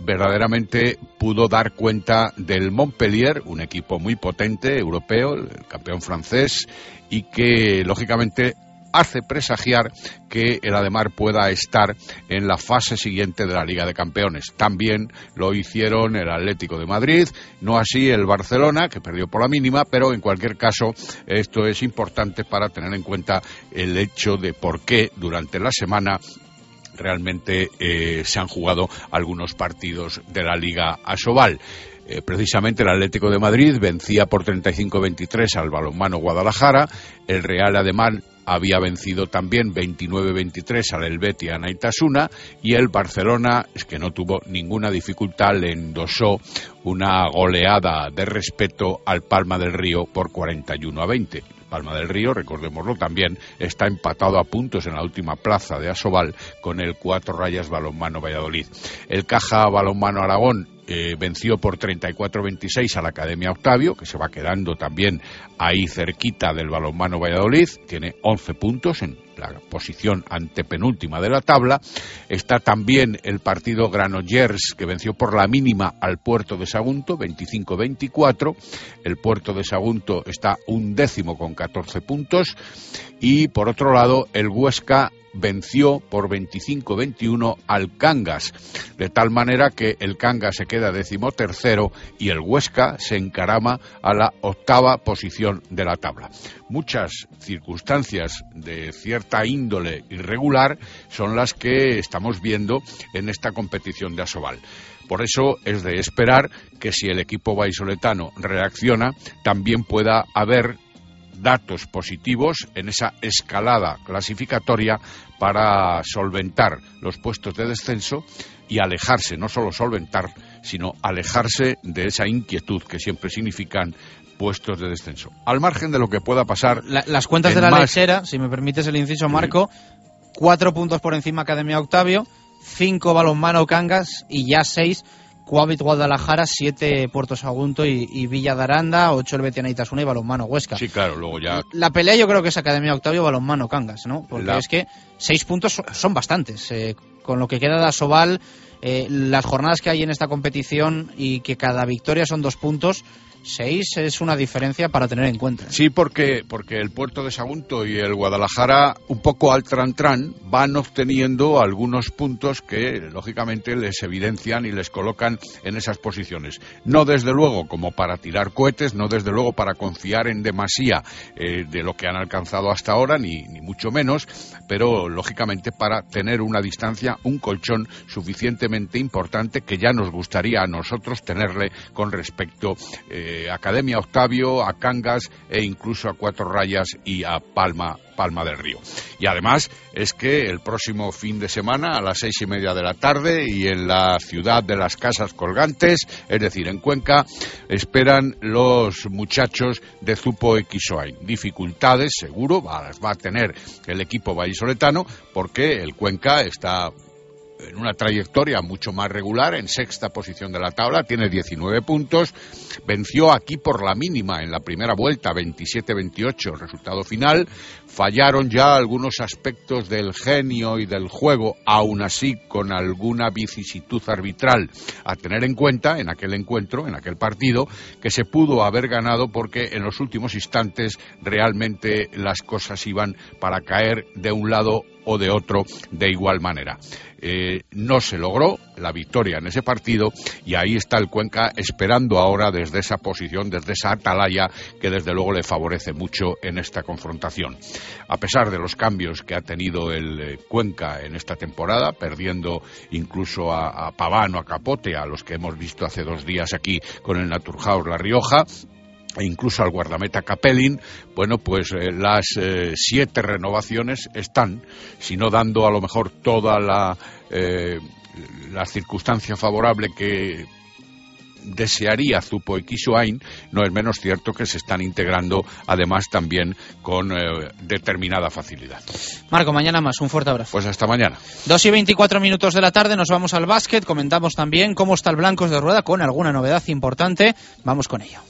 verdaderamente pudo dar cuenta del Montpellier, un equipo muy potente europeo, el campeón francés, y que lógicamente hace presagiar que el Ademar pueda estar en la fase siguiente de la Liga de Campeones. También lo hicieron el Atlético de Madrid, no así el Barcelona, que perdió por la mínima, pero en cualquier caso esto es importante para tener en cuenta el hecho de por qué durante la semana realmente eh, se han jugado algunos partidos de la Liga Asobal. Eh, precisamente el Atlético de Madrid vencía por 35-23 al balonmano Guadalajara, el Real Ademán había vencido también 29-23 al Helvetia Anaitasuna y el Barcelona es que no tuvo ninguna dificultad, le endosó una goleada de respeto al Palma del Río por 41 a 20. Palma del Río, recordémoslo también, está empatado a puntos en la última plaza de Asobal con el Cuatro Rayas Balonmano Valladolid. El Caja Balonmano Aragón eh, venció por 34-26 a la Academia Octavio, que se va quedando también ahí cerquita del balonmano Valladolid, tiene 11 puntos en la posición antepenúltima de la tabla. Está también el partido Granollers, que venció por la mínima al Puerto de Sagunto, 25-24. El Puerto de Sagunto está un décimo con 14 puntos. Y por otro lado, el Huesca venció por 25-21 al Cangas, de tal manera que el Cangas se queda decimotercero y el Huesca se encarama a la octava posición de la tabla. Muchas circunstancias de cierta índole irregular son las que estamos viendo en esta competición de Asobal. Por eso es de esperar que si el equipo vallisoletano reacciona, también pueda haber datos positivos en esa escalada clasificatoria para solventar los puestos de descenso y alejarse, no solo solventar, sino alejarse de esa inquietud que siempre significan puestos de descenso. Al margen de lo que pueda pasar. La- las cuentas de la más- lechera, si me permites el inciso, Marco, cuatro puntos por encima Academia Octavio, cinco balonmano Cangas y ya seis Coavit Guadalajara, siete Puerto Sagunto y, y Villa de Aranda, ocho el Betiana Itasuna y balonmano Huesca. Sí, claro, luego ya La pelea yo creo que es Academia Octavio balonmano Cangas, ¿no? Porque La- es que seis puntos son, son bastantes. eh, con lo que queda de Asobal, eh, las jornadas que hay en esta competición y que cada victoria son dos puntos, seis es una diferencia para tener en cuenta. Sí, porque, porque el puerto de Sagunto y el Guadalajara, un poco al tran-tran, van obteniendo algunos puntos que, lógicamente, les evidencian y les colocan en esas posiciones. No desde luego como para tirar cohetes, no desde luego para confiar en demasía eh, de lo que han alcanzado hasta ahora, ni, ni mucho menos, pero, lógicamente, para tener una distancia, un colchón importante que ya nos gustaría a nosotros tenerle con respecto eh, a Academia Octavio, a Cangas e incluso a Cuatro Rayas y a Palma, Palma del Río. Y además es que el próximo fin de semana a las seis y media de la tarde y en la ciudad de las Casas Colgantes, es decir, en Cuenca, esperan los muchachos de Zupo Equisoain. Dificultades, seguro, va, va a tener el equipo vallisoletano porque el Cuenca está en una trayectoria mucho más regular, en sexta posición de la tabla, tiene 19 puntos, venció aquí por la mínima en la primera vuelta, 27-28, el resultado final, fallaron ya algunos aspectos del genio y del juego, aún así con alguna vicisitud arbitral a tener en cuenta en aquel encuentro, en aquel partido, que se pudo haber ganado porque en los últimos instantes realmente las cosas iban para caer de un lado o de otro de igual manera. Eh, no se logró la victoria en ese partido y ahí está el Cuenca esperando ahora desde esa posición, desde esa atalaya que desde luego le favorece mucho en esta confrontación. A pesar de los cambios que ha tenido el eh, Cuenca en esta temporada, perdiendo incluso a, a Paván o a Capote, a los que hemos visto hace dos días aquí con el Naturhaus La Rioja, e incluso al guardameta Capelin, bueno, pues eh, las eh, siete renovaciones están, si no dando a lo mejor toda la, eh, la circunstancia favorable que desearía Zupo y Kisuain, no es menos cierto que se están integrando además también con eh, determinada facilidad. Marco, mañana más, un fuerte abrazo. Pues hasta mañana. 2 y 24 minutos de la tarde, nos vamos al básquet, comentamos también cómo está el Blancos de Rueda con alguna novedad importante. Vamos con ello.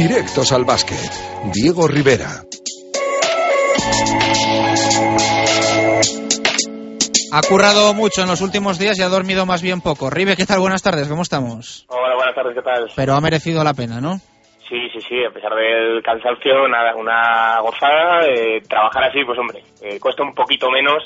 Directos al básquet. Diego Rivera. Ha currado mucho en los últimos días y ha dormido más bien poco. Ribe, ¿qué tal? Buenas tardes, ¿cómo estamos? Hola, buenas tardes, ¿qué tal? Pero ha merecido la pena, ¿no? Sí, sí, sí, a pesar del cansancio, nada, una gozada. eh, trabajar así, pues hombre, eh, cuesta un poquito menos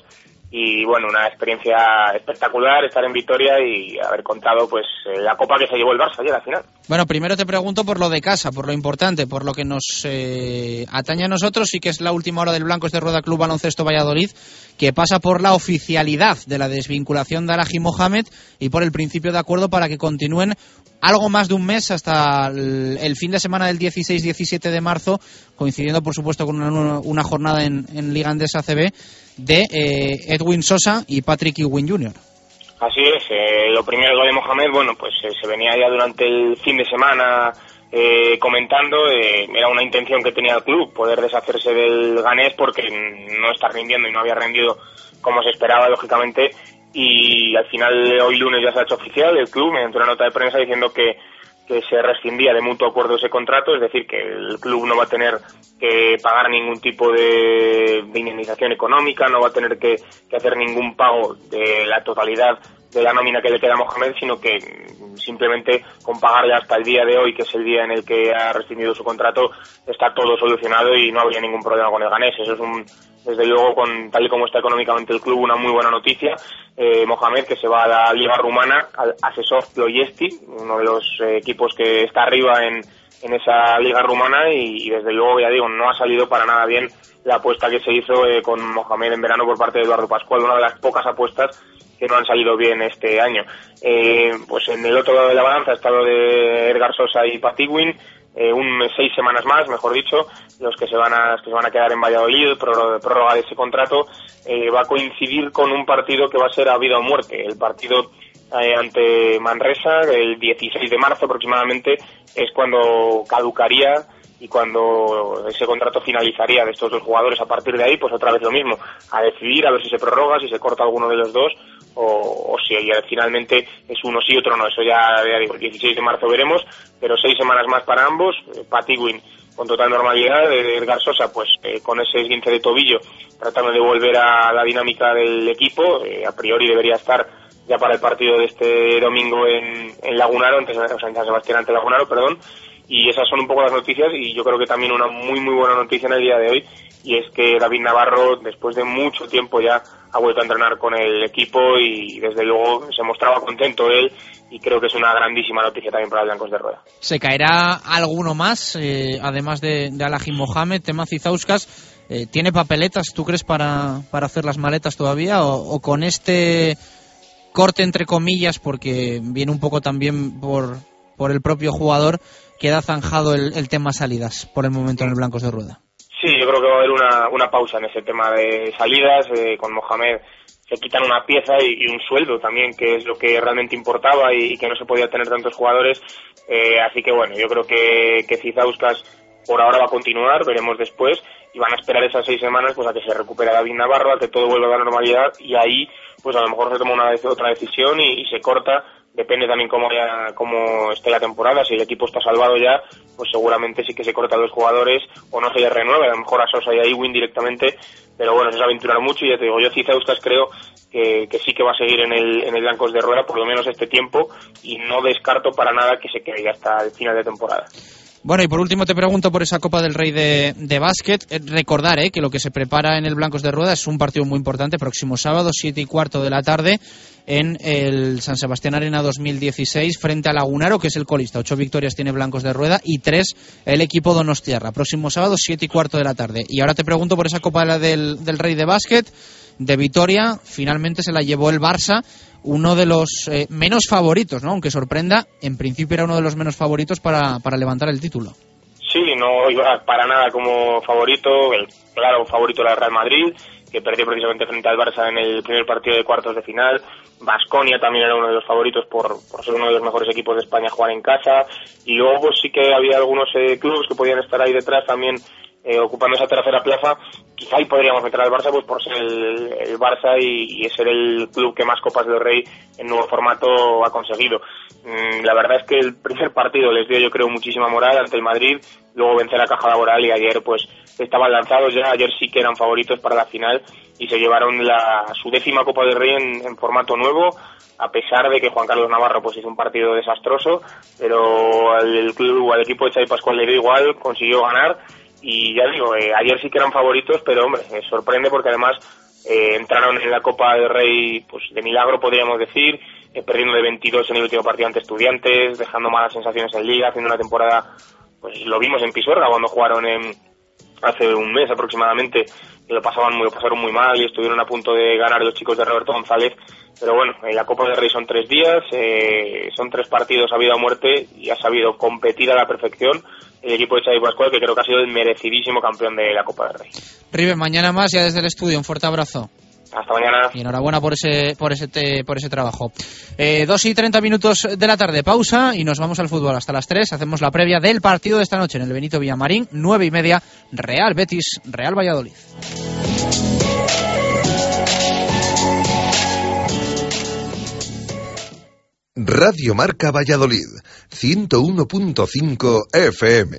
y bueno, una experiencia espectacular estar en Vitoria y haber contado pues eh, la copa que se llevó el Barça ayer al final. Bueno, primero te pregunto por lo de casa, por lo importante, por lo que nos eh, atañe a nosotros y que es la última hora del Blancos de Rueda Club Baloncesto Valladolid, que pasa por la oficialidad de la desvinculación de Araji Mohamed y por el principio de acuerdo para que continúen algo más de un mes hasta el, fin de semana del 16-17 de marzo, coincidiendo por supuesto con una, jornada en, en Liga Andesa ACB de eh, Edwin Sosa y Patrick Ewing Jr. Así es, eh, lo primero de Mohamed, bueno, pues eh, se venía ya durante el fin de semana eh, comentando, eh, era una intención que tenía el club, poder deshacerse del ganés porque no está rindiendo y no había rendido como se esperaba, lógicamente, y al final hoy lunes ya se ha hecho oficial el club mediante una nota de prensa diciendo que que se rescindía de mutuo acuerdo ese contrato, es decir, que el club no va a tener que pagar ningún tipo de, de indemnización económica, no va a tener que, que hacer ningún pago de la totalidad de la nómina que le queda a Mohamed, sino que simplemente con pagarle hasta el día de hoy, que es el día en el que ha rescindido su contrato, está todo solucionado y no habría ningún problema con el ganés. Eso es un, desde luego, con, tal y como está económicamente el club, una muy buena noticia. Eh, Mohamed, que se va a la Liga Rumana, al Asesor Ploiesti, uno de los eh, equipos que está arriba en, en esa Liga Rumana y, desde luego, ya digo, no ha salido para nada bien la apuesta que se hizo eh, con Mohamed en verano por parte de Eduardo Pascual, una de las pocas apuestas que no han salido bien este año. Eh, pues en el otro lado de la balanza ha estado de Edgar Sosa y Patigwin, eh, un seis semanas más, mejor dicho, los que se van a, que se van a quedar en Valladolid, prórroga, de ese contrato, eh, va a coincidir con un partido que va a ser a vida o muerte. El partido eh, ante Manresa, el 16 de marzo aproximadamente, es cuando caducaría y cuando ese contrato finalizaría de estos dos jugadores a partir de ahí, pues otra vez lo mismo, a decidir a ver si se prorroga, si se corta alguno de los dos o, o si ya finalmente es uno sí, otro no. Eso ya, ya digo, el 16 de marzo veremos, pero seis semanas más para ambos. Eh, Patty con total normalidad, eh, Edgar Sosa pues eh, con ese esguince de tobillo tratando de volver a la dinámica del equipo, eh, a priori debería estar ya para el partido de este domingo en, en Lagunaro, antes, o en San Sebastián ante Lagunaro, perdón, y esas son un poco las noticias y yo creo que también una muy muy buena noticia en el día de hoy y es que David Navarro después de mucho tiempo ya ha vuelto a entrenar con el equipo y desde luego se mostraba contento él y creo que es una grandísima noticia también para blancos de rueda. ¿Se caerá alguno más, eh, además de, de Alaji Mohamed, tema Cizauskas? Eh, ¿Tiene papeletas, tú crees, para, para hacer las maletas todavía? O, o con este corte, entre comillas, porque viene un poco también por, por el propio jugador, queda zanjado el, el tema salidas por el momento en el Blancos de Rueda? Sí, yo creo que va a haber una, una pausa en ese tema de salidas. eh, con Mohamed se quitan una pieza y, un sueldo también, que es lo que realmente importaba y, que no se podía tener tantos jugadores. Eh, así que bueno, yo creo que, que Cizauskas por ahora va a continuar, veremos después, y van a esperar esas seis semanas pues a que se recupere David Navarro, a que todo vuelva a la normalidad y ahí pues a lo mejor se toma una otra decisión y, se corta depende también cómo, cómo esté la temporada. Si el equipo está salvado ya, pues seguramente sí que se corta a los jugadores o no se les renueve. A lo mejor a Sosa y a directamente, pero bueno, eso es aventurar mucho. Y ya te digo, yo Cizauskas creo que, sí que va a seguir en el, en el Blancos de Rueda por lo menos este tiempo y no descarto para nada que se quede hasta el final de temporada. Bueno, y por último te pregunto por esa Copa del Rey de, de básquet. Eh, Recordar eh, que lo que se prepara en el Blancos de Rueda es un partido muy importante, próximo sábado, 7 y cuarto de la tarde, en el San Sebastián Arena 2016, frente a Lagunaro, que es el colista. Ocho victorias tiene Blancos de Rueda y tres el equipo Donostiarra. Próximo sábado, 7 y cuarto de la tarde. Y ahora te pregunto por esa Copa del, del Rey de básquet de Vitoria. Finalmente se la llevó el Barça uno de los eh, menos favoritos, ¿no? Aunque sorprenda, en principio era uno de los menos favoritos para, para levantar el título. Sí, no iba para nada como favorito, el claro favorito era Real Madrid, que perdió precisamente frente al Barça en el primer partido de cuartos de final. Vasconia también era uno de los favoritos por, por ser uno de los mejores equipos de España a jugar en casa. Y luego sí que había algunos eh, clubes que podían estar ahí detrás también eh, ocupando esa tercera plaza. Quizá ahí podríamos meter al Barça pues por ser el, el Barça y, y ser el club que más Copas del Rey en nuevo formato ha conseguido. Mm, la verdad es que el primer partido les dio yo creo muchísima moral ante el Madrid, luego vencer a Caja Laboral y ayer pues estaban lanzados ya, ayer sí que eran favoritos para la final y se llevaron la, su décima Copa del Rey en, en formato nuevo, a pesar de que Juan Carlos Navarro pues hizo un partido desastroso, pero el club, al equipo de Xavi Pascual le dio igual, consiguió ganar y ya digo, eh, ayer sí que eran favoritos, pero hombre, sorprende porque además eh, entraron en la Copa del Rey pues de milagro podríamos decir, eh, perdiendo de 22 en el último partido ante estudiantes, dejando malas sensaciones en liga, haciendo una temporada, pues lo vimos en Pisuerga cuando jugaron en, hace un mes aproximadamente, lo pasaban muy, lo pasaron muy mal y estuvieron a punto de ganar los chicos de Roberto González, pero bueno, en la Copa del Rey son tres días, eh, son tres partidos a vida o muerte y ha sabido competir a la perfección el equipo de Xavi Pascual, que creo que ha sido el merecidísimo campeón de la Copa del Rey. River, mañana más ya desde el estudio. Un fuerte abrazo. Hasta mañana. Y enhorabuena por ese, por ese, te- por ese trabajo. Eh, dos y 30 minutos de la tarde, pausa y nos vamos al fútbol hasta las 3. Hacemos la previa del partido de esta noche en el Benito Villamarín, nueve y media, Real Betis, Real Valladolid. Radio Marca Valladolid, 101.5 FM.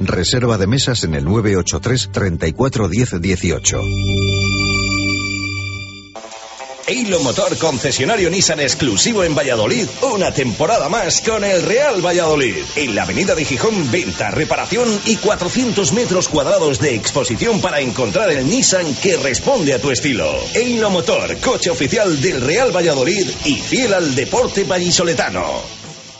Reserva de mesas en el 983 34 10 18. Eilo Motor concesionario Nissan exclusivo en Valladolid, una temporada más con el Real Valladolid. En la avenida de Gijón, venta, reparación y 400 metros cuadrados de exposición para encontrar el Nissan que responde a tu estilo. Eilo Motor, coche oficial del Real Valladolid y fiel al deporte vallisoletano.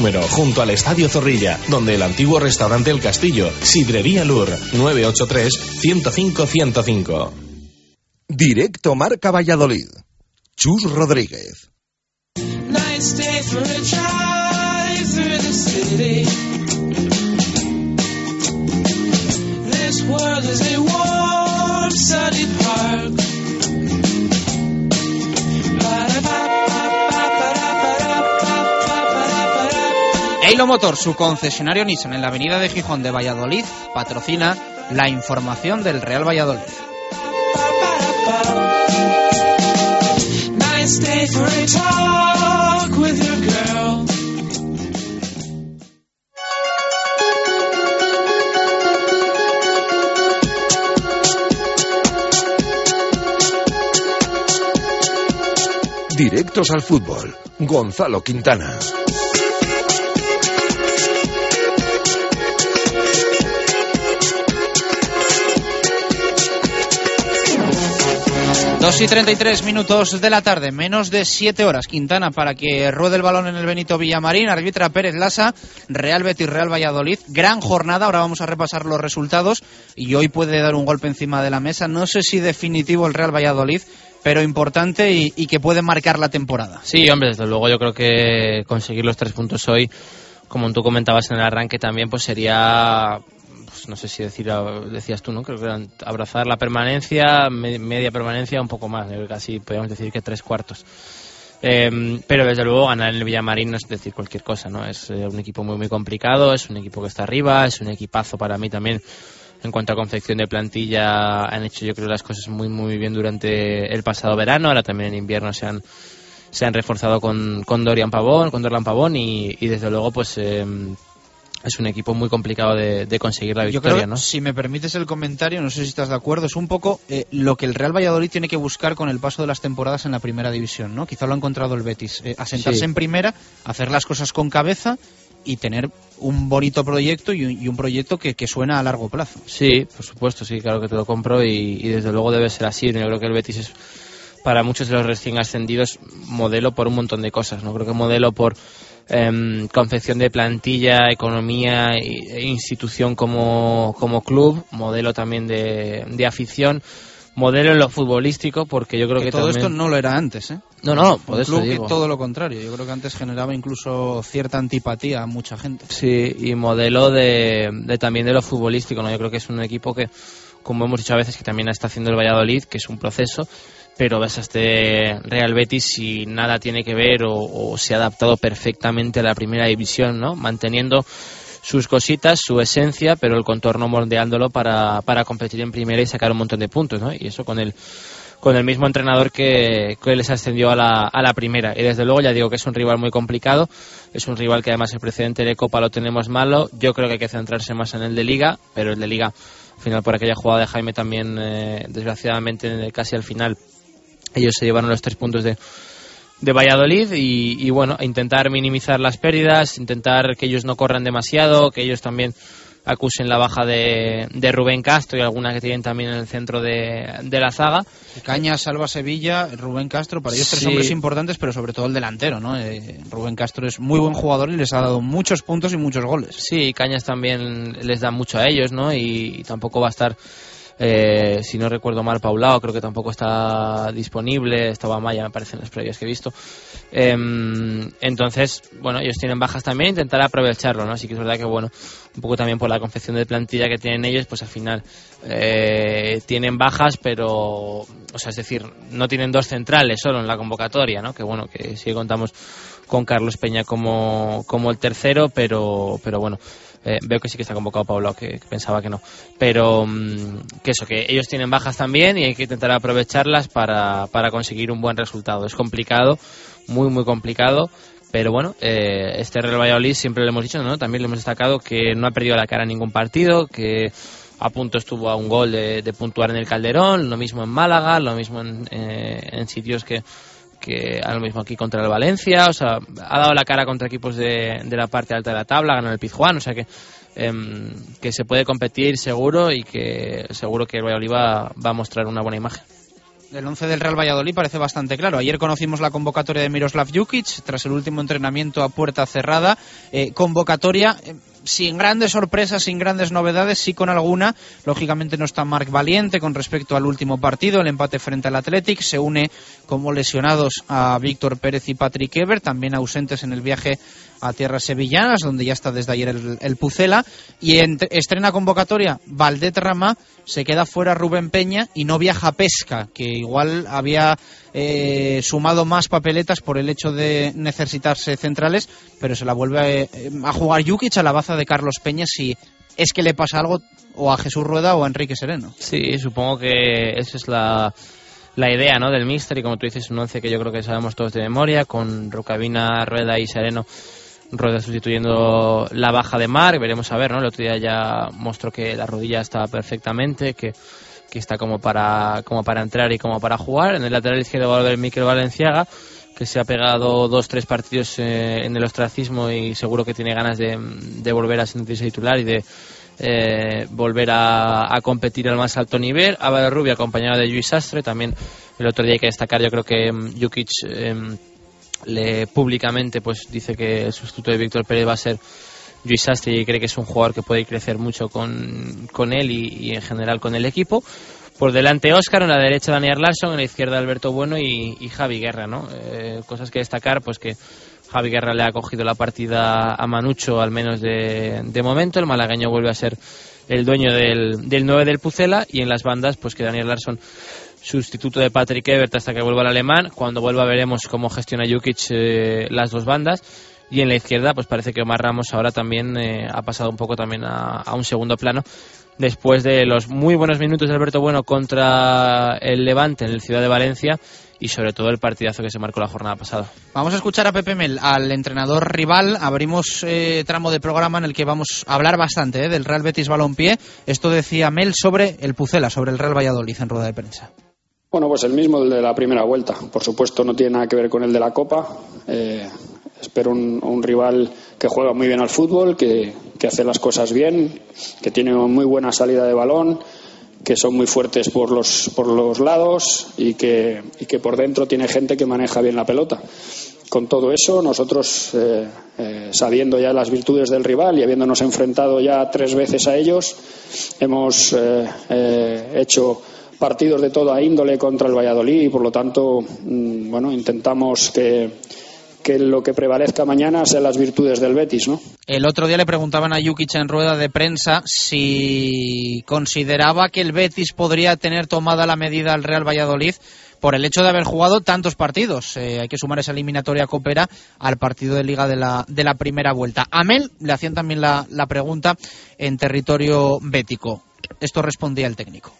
número, junto al Estadio Zorrilla, donde el antiguo restaurante El Castillo. Sidrería Lur, 983-105-105. Directo Marca Valladolid. Chus Rodríguez. Nice day for a drive through the city. This world is a warm, sunny park. Eilo Motor, su concesionario Nissan en la avenida de Gijón de Valladolid, patrocina la información del Real Valladolid. Directos al fútbol. Gonzalo Quintana. Dos y 33 minutos de la tarde, menos de 7 horas. Quintana para que ruede el balón en el Benito Villamarín. Arbitra Pérez Lasa, Real Betis, Real Valladolid. Gran jornada, ahora vamos a repasar los resultados. Y hoy puede dar un golpe encima de la mesa. No sé si definitivo el Real Valladolid, pero importante y, y que puede marcar la temporada. Sí, hombre, desde luego yo creo que conseguir los tres puntos hoy, como tú comentabas en el arranque también, pues sería, pues no sé si decir, decías tú, ¿no? Creo que abrazar la permanencia, me- media permanencia, un poco más, casi podríamos decir que tres cuartos. Eh, pero desde luego ganar el Villamarín no es decir cualquier cosa, ¿no? Es eh, un equipo muy muy complicado, es un equipo que está arriba, es un equipazo para mí también en cuanto a confección de plantilla han hecho yo creo las cosas muy muy bien durante el pasado verano, ahora también en invierno se han se han reforzado con, con Dorian Pavón, con Dorlan Pavón y, desde luego pues eh, es un equipo muy complicado de, de conseguir la Yo victoria, creo, ¿no? si me permites el comentario, no sé si estás de acuerdo, es un poco eh, lo que el Real Valladolid tiene que buscar con el paso de las temporadas en la primera división, ¿no? Quizá lo ha encontrado el Betis, eh, asentarse Sí. en primera, hacer las cosas con cabeza y tener un bonito proyecto y un, y un proyecto que, que suena a largo plazo. Sí, por supuesto, sí, claro que te lo compro y, y desde luego debe ser así. Yo creo que el Betis es para muchos de los recién ascendidos modelo por un montón de cosas. No creo que modelo por confección de plantilla, economía e institución como, como club, modelo también de, de afición, modelo en lo futbolístico, porque yo creo que, Que todo también- esto no lo era antes, ¿eh? No, no, por eso club que digo. todo lo contrario. Yo creo que antes generaba incluso cierta antipatía a mucha gente. Sí, y modelo de, de también de lo futbolístico, ¿no? Yo creo que es un equipo que, como hemos dicho a veces, que también está haciendo el Valladolid, que es un proceso, pero ves a este Real Betis y nada tiene que ver o, se ha adaptado perfectamente a la primera división, ¿no? Manteniendo sus cositas, su esencia, pero el contorno moldeándolo para, para competir en primera y sacar un montón de puntos, ¿no? Y eso con el con el mismo entrenador que, que les ascendió a la, a la primera. Y desde luego ya digo que es un rival muy complicado, es un rival que además el precedente de Copa lo tenemos malo. Yo creo que hay que centrarse más en el de Liga, pero el de Liga, al final por aquella jugada de Jaime también, eh, desgraciadamente casi al final, ellos se llevaron los tres puntos de, de Valladolid y, y, bueno, intentar minimizar las pérdidas, intentar que ellos no corran demasiado, que ellos también acusen la baja de, de Rubén Castro y alguna que tienen también en el centro de, de la zaga. Cañas, Salva Sevilla, Rubén Castro, para ellos tres Sí. hombres importantes, pero sobre todo el delantero, ¿no? Eh, Rubén Castro es muy buen jugador y les ha dado muchos puntos y muchos goles. Sí, Cañas también les da mucho a ellos, ¿no? Y, y tampoco va a estar, eh, si no recuerdo mal, Paulao, creo que tampoco está disponible, estaba Maya, me parece, en las previas que he visto. Em, entonces, bueno, ellos tienen bajas también, intentar aprovecharlo, ¿no? Así que es verdad que, bueno, un poco también por la confección de plantilla que tienen ellos, pues al final eh, tienen bajas, pero, o sea, es decir, no tienen dos centrales solo en la convocatoria, ¿no? Que bueno, que sí contamos con Carlos Peña como, como el tercero, pero, pero bueno, eh, veo que sí que está convocado Pablo, que, pensaba que no. Pero mm, que eso, que ellos tienen bajas también y hay que intentar aprovecharlas para, para conseguir un buen resultado. Es complicado, muy, muy complicado, Pero bueno, eh, este Real Valladolid siempre lo hemos dicho, ¿no? También lo hemos destacado que no ha perdido la cara en ningún partido, que a punto estuvo a un gol de, de puntuar en el Calderón, lo mismo en Málaga, lo mismo en, eh, en sitios que, que a lo mismo aquí contra el Valencia, o sea, ha dado la cara contra equipos de, de la parte alta de la tabla, ganó el Pizjuán, o sea que em, que se puede competir seguro y que seguro que el Valladolid va, va a mostrar una buena imagen. El 11 del Real Valladolid parece bastante claro. Ayer conocimos la convocatoria de Miroslav Jukic tras el último entrenamiento a puerta cerrada. Eh, convocatoria eh, sin grandes sorpresas, sin grandes novedades, sí con alguna. Lógicamente no está Marc Valiente con respecto al último partido, el empate frente al Athletic. Se une como lesionados a Víctor Pérez y Patrick Ever, también ausentes en el viaje a tierras sevillanas, donde ya está desde ayer el, el Pucela. Y en- estrena convocatoria Valdet Rama, se queda fuera Rubén Peña y no viaja Pesca, que igual había eh, sumado más papeletas por el hecho de necesitarse centrales, pero se la vuelve eh, a jugar Jukic a la baza de Carlos Peña si es que le pasa algo o a Jesús Rueda o a Enrique Sereno. Sí, supongo que esa es la, la idea ¿no? del Mister y como tú dices, un once que yo creo que sabemos todos de memoria, con Rucabina, Rueda y Sereno. Rueda sustituyendo la baja de Marc, veremos a ver, ¿no? El otro día ya mostró que la rodilla está perfectamente, que, que está como para, como para entrar y como para jugar. En el lateral izquierdo va a volver Miquel Valenciaga, que se ha pegado dos, tres partidos eh, en el ostracismo y seguro que tiene ganas de, de volver a sentirse titular y de eh, volver a, competir al más alto nivel. Álvaro Rubio acompañado de Luis Sastre, también el otro día hay que destacar, yo creo que mm, Jukic em, le públicamente pues dice que el sustituto de Víctor Pérez va a ser Luis Sastre y cree que es un jugador que puede crecer mucho con, con él y, en general con el equipo. Por delante Óscar, en la derecha Daniel Larsson, en la izquierda Alberto Bueno y, y Javi Guerra, ¿no? Eh, cosas que destacar, pues que Javi Guerra le ha cogido la partida a Manucho, al menos de, momento. El malagueño vuelve a ser el dueño del, del 9 del Pucela y en las bandas, pues que Daniel Larsson sustituto de Patrick Evert hasta que vuelva el alemán. Cuando vuelva veremos cómo gestiona Jukic eh, las dos bandas. Y en la izquierda, pues parece que Omar Ramos ahora también eh, ha pasado un poco también a, a un segundo plano. Después de los muy buenos minutos de Alberto Bueno contra el Levante en el Ciudad de Valencia y sobre todo el partidazo que se marcó la jornada pasada. Vamos a escuchar a Pepe Mel, al entrenador rival. Abrimos eh, tramo de programa en el que vamos a hablar bastante eh, del Real Betis Balompié. Esto decía Mel sobre el Pucela, sobre el Real Valladolid en rueda de prensa. Bueno, pues el mismo, el de la primera vuelta. Por supuesto, no tiene nada que ver con el de la Copa. Eh, espero un, un rival que juega muy bien al fútbol, que, que hace las cosas bien, que tiene muy buena salida de balón, que son muy fuertes por los, por los lados y que, y que por dentro tiene gente que maneja bien la pelota. Con todo eso, nosotros, eh, eh, sabiendo ya las virtudes del rival y habiéndonos enfrentado ya tres veces a ellos, hemos eh, hecho partidos de toda índole contra el Valladolid y por lo tanto mm, bueno intentamos que, que lo que prevalezca mañana sean las virtudes del Betis ¿no? El otro día le preguntaban a Jukic en rueda de prensa si consideraba que el Betis podría tener tomada la medida al Real Valladolid por el hecho de haber jugado tantos partidos. Eh, hay que sumar esa eliminatoria copera al partido de liga de la, de la primera vuelta. A Mel le hacían también la, la pregunta en territorio bético. Esto respondía el técnico.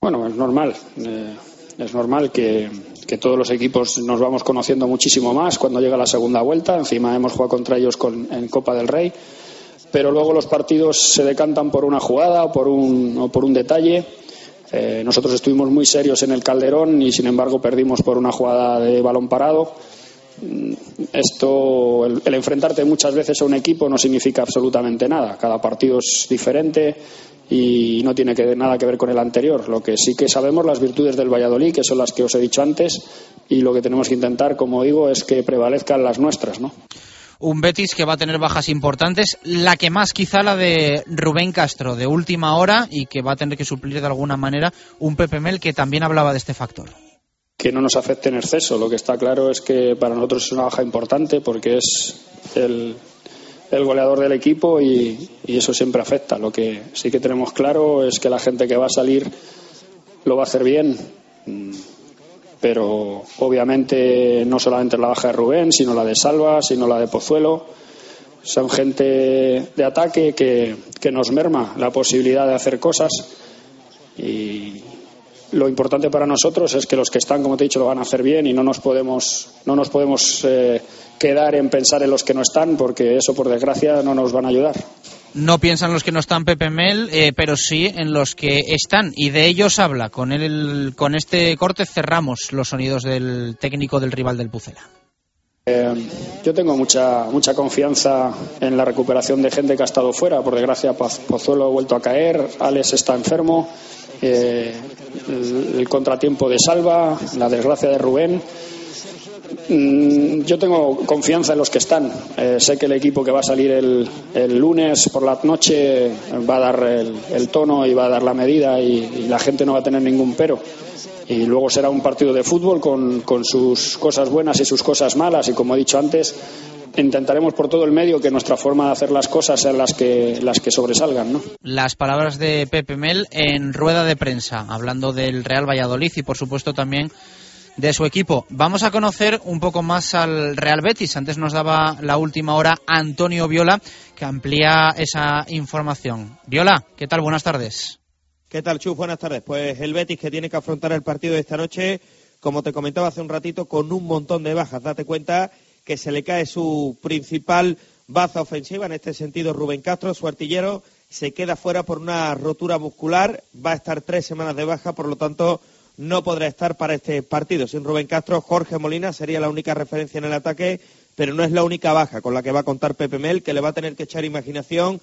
Bueno, es normal. eh, es normal que, que todos los equipos nos vamos conociendo muchísimo más cuando llega la segunda vuelta. Encima hemos jugado contra ellos con- en Copa del Rey. Pero luego los partidos se decantan por una jugada o por un, o por un detalle. Eh, nosotros estuvimos muy serios en el Calderón y, sin embargo, perdimos por una jugada de balón parado. Mm, Esto, el, enfrentarte muchas veces a un equipo no significa absolutamente nada. Cada partido es diferente y no tiene nada que ver con el anterior. Lo que sí que sabemos las virtudes del Valladolid, que son las que os he dicho antes, y lo que tenemos que intentar, como digo, es que prevalezcan las nuestras, ¿no? Un Betis que va a tener bajas importantes, la que más quizá la de Rubén Castro, de última hora, y que va a tener que suplir de alguna manera un Pepe Mel que también hablaba de este factor. Que no nos afecte en exceso. Lo que está claro es que para nosotros es una baja importante porque es el, goleador del equipo y, eso siempre afecta. Lo que sí que tenemos claro es que la gente que va a salir lo va a hacer bien. Pero obviamente no solamente la baja de Rubén, sino la de Salva, sino la de Pozuelo. Son gente de ataque que, que nos merma la posibilidad de hacer cosas y, lo importante para nosotros es que los que están, como te he dicho, lo van a hacer bien y no nos podemos, no nos podemos eh, quedar en pensar en los que no están, porque eso, por desgracia, no nos van a ayudar. No piensan los que no están Pepe Mel, eh, pero sí en los que están. Y de ellos habla. Con, el, con este corte cerramos los sonidos del técnico del rival del Pucela. Eh, yo tengo mucha mucha confianza en la recuperación de gente que ha estado fuera. Por desgracia, Poz- Pozuelo ha vuelto a caer, Alex está enfermo, eh, el, contratiempo de Salva, la desgracia de Rubén. Mm, Yo tengo confianza en los que están. Eh, sé que el equipo que va a salir el, el lunes por la noche va a dar el, tono y va a dar la medida y la gente no va a tener ningún pero. Y luego será un partido de fútbol con, con sus cosas buenas y sus cosas malas. Y como he dicho antes, intentaremos por todo el medio que nuestra forma de hacer las cosas sean las que, las que sobresalgan. ¿no? Las palabras de Pepe Mel en rueda de prensa, hablando del Real Valladolid y por supuesto también de su equipo. Vamos a conocer un poco más al Real Betis. Antes nos daba la última hora Antonio Viola, que amplía esa información. Viola, ¿qué tal? Buenas tardes. ¿Qué tal, Chus? Buenas tardes. Pues el Betis que tiene que afrontar el partido de esta noche, como te comentaba hace un ratito, con un montón de bajas. Date cuenta que se le cae su principal baza ofensiva, en este sentido Rubén Castro, su artillero, se queda fuera por una rotura muscular, va a estar tres semanas de baja, por lo tanto no podrá estar para este partido. Sin Rubén Castro, Jorge Molina sería la única referencia en el ataque, pero no es la única baja con la que va a contar Pepe Mel, que le va a tener que echar imaginación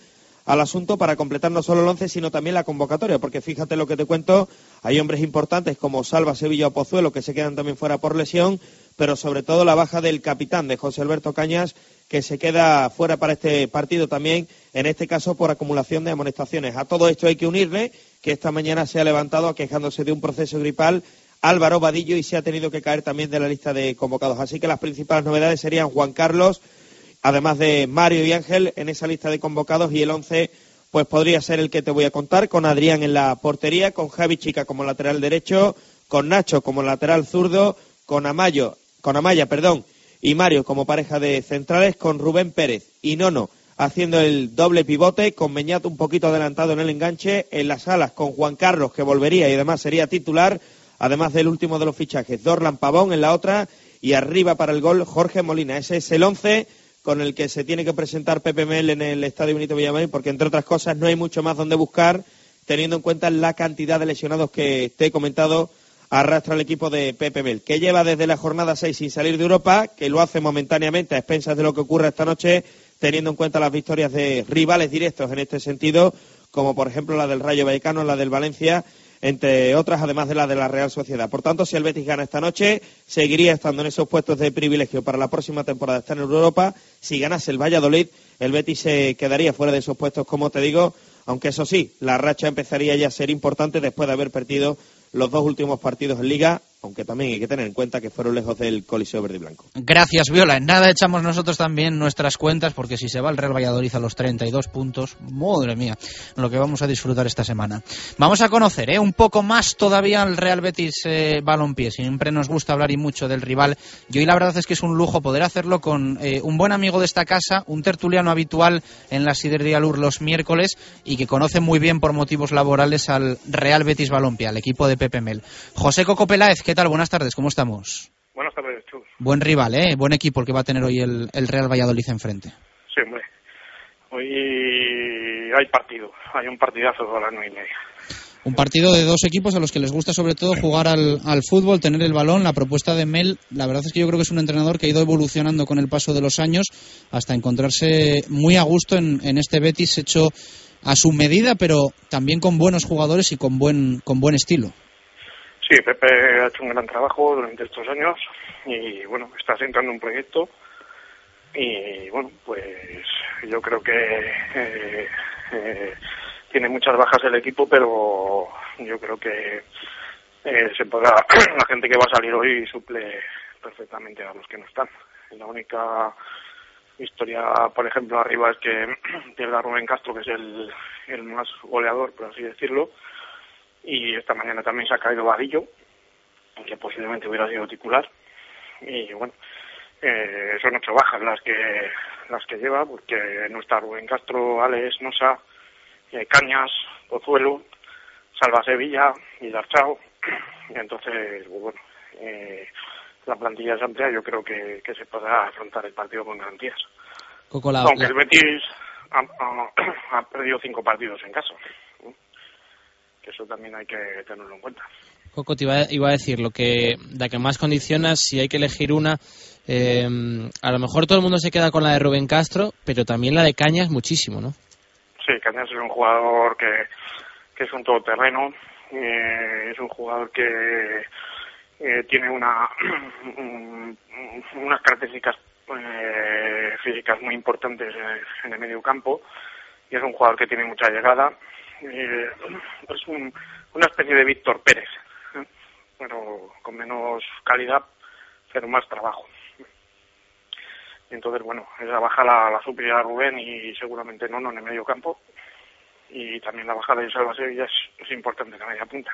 al asunto para completar no solo el once, sino también la convocatoria, porque fíjate lo que te cuento, hay hombres importantes como Salva, Sevilla o Pozuelo que se quedan también fuera por lesión, pero sobre todo la baja del capitán de José Alberto Cañas, que se queda fuera para este partido también, en este caso por acumulación de amonestaciones. A todo esto hay que unirle que esta mañana se ha levantado quejándose de un proceso gripal Álvaro Vadillo y se ha tenido que caer también de la lista de convocados. Así que las principales novedades serían Juan Carlos, además de Mario y Ángel en esa lista de convocados y el 11 pues podría ser el que te voy a contar con Adrián en la portería, con Javi Chica como lateral derecho, con Nacho como lateral zurdo, con Amayo, con Amaya, perdón, y Mario como pareja de centrales, con Rubén Pérez y Nono haciendo el doble pivote, con Meñat un poquito adelantado en el enganche, en las alas con Juan Carlos que volvería y además sería titular, además del último de los fichajes, Dorlan Pavón en la otra y arriba para el gol Jorge Molina. Ese es el 11 con el que se tiene que presentar Pepe Mel en el Estadio Benito Villamarín, porque entre otras cosas no hay mucho más donde buscar, teniendo en cuenta la cantidad de lesionados que te he comentado arrastra el equipo de Pepe Mel, que lleva desde la jornada 6 sin salir de Europa, que lo hace momentáneamente a expensas de lo que ocurre esta noche, teniendo en cuenta las victorias de rivales directos en este sentido, como por ejemplo la del Rayo Vallecano, la del Valencia, entre otras, además de la de la Real Sociedad. Por tanto, si el Betis gana esta noche, seguiría estando en esos puestos de privilegio para la próxima temporada estar en Europa. Si ganase el Valladolid, el Betis se quedaría fuera de esos puestos, como te digo, aunque eso sí, la racha empezaría ya a ser importante después de haber perdido los dos últimos partidos en Liga, aunque también hay que tener en cuenta que fueron lejos del Coliseo Verde y Blanco. Gracias, Viola. En nada echamos nosotros también nuestras cuentas, porque si se va el Real Valladolid a los 32 puntos, madre mía, lo que vamos a disfrutar esta semana. Vamos a conocer ¿eh? un poco más todavía al Real Betis eh, Balompié. Siempre nos gusta hablar y mucho del rival. Y hoy la verdad es que es un lujo poder hacerlo con eh, un buen amigo de esta casa, un tertuliano habitual en la Sidería Lur los miércoles y que conoce muy bien por motivos laborales al Real Betis Balompié, al equipo de Pepe Mel. José Coco Peláez, ¿qué tal? Buenas tardes, ¿cómo estamos? Buenas tardes, Chus. Buen rival, ¿eh? Buen equipo el que va a tener hoy el, el Real Valladolid enfrente. Sí, hombre. Hoy hay partido, hay un partidazo a las nueve y media. Un partido de dos equipos a los que les gusta sobre todo jugar al, al fútbol, tener el balón. La propuesta de Mel, la verdad es que yo creo que es un entrenador que ha ido evolucionando con el paso de los años hasta encontrarse muy a gusto en, en este Betis hecho a su medida, pero también con buenos jugadores y con buen, con buen estilo. Sí, Pepe ha hecho un gran trabajo durante estos años y bueno, está sentando un proyecto y bueno, pues yo creo que eh, eh, tiene muchas bajas el equipo, pero yo creo que eh, se podrá, la gente que va a salir hoy suple perfectamente a los que no están. La única historia, por ejemplo, arriba es que pierda Rubén Castro, que es el, el más goleador, por así decirlo, y esta mañana también se ha caído Vadillo, que posiblemente hubiera sido titular, y bueno, eh, son ocho bajas las que las que lleva, porque no está Rubén Castro, Alex, Nosa, eh, Cañas, Pozuelo, Salva Sevilla, Vilarchao, Entonces, pues bueno, eh, la plantilla es amplia, yo creo que, que se podrá afrontar el partido con garantías. Coco, la- Aunque la- el Betis ha, ha- ha perdido cinco partidos en casa. Eso también hay que tenerlo en cuenta. Coco, te iba, iba a decir lo que la que más condiciona, si hay que elegir una, eh, a lo mejor todo el mundo se queda con la de Rubén Castro, pero también la de Cañas muchísimo, ¿no? Sí, Cañas es un jugador que, que es un todoterreno, eh, es un jugador que eh, tiene una un- unas características eh, físicas muy importantes en el medio campo y es un jugador que tiene mucha llegada. Eh, es un- una especie de Víctor Pérez, ¿eh? pero con menos calidad, pero más trabajo. Y entonces, bueno, esa baja la, la suplirá Rubén y seguramente no, no en el medio campo. Y también la bajada de Salva Sevilla es, es importante en la media punta.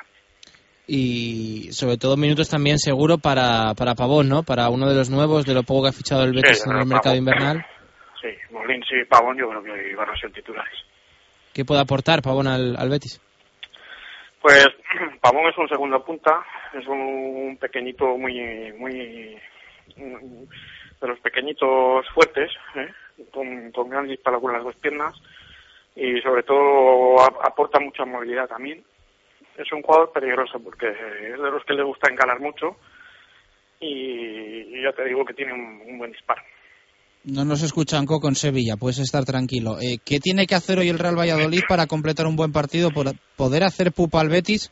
Y sobre todo minutos también seguro para, para Pavón, ¿no? Para uno de los nuevos, de lo poco que ha fichado el Betis Sí, en el Pavón. mercado invernal. Sí, Molins y Pavón yo creo que van a ser titulares. ¿Qué puede aportar Pavón al, Betis? Pues Pavón es un segundo punta, es un pequeñito muy, muy, de los pequeñitos fuertes, ¿eh? con, gran disparo con las dos piernas y sobre todo aporta mucha movilidad también. Es un jugador peligroso porque es de los que le gusta encalar mucho y, ya te digo que tiene un buen disparo. No nos escuchan Coco en Sevilla, puedes estar tranquilo. Eh, ¿Qué tiene que hacer hoy el Real Valladolid para completar un buen partido, por poder hacer pupa al Betis?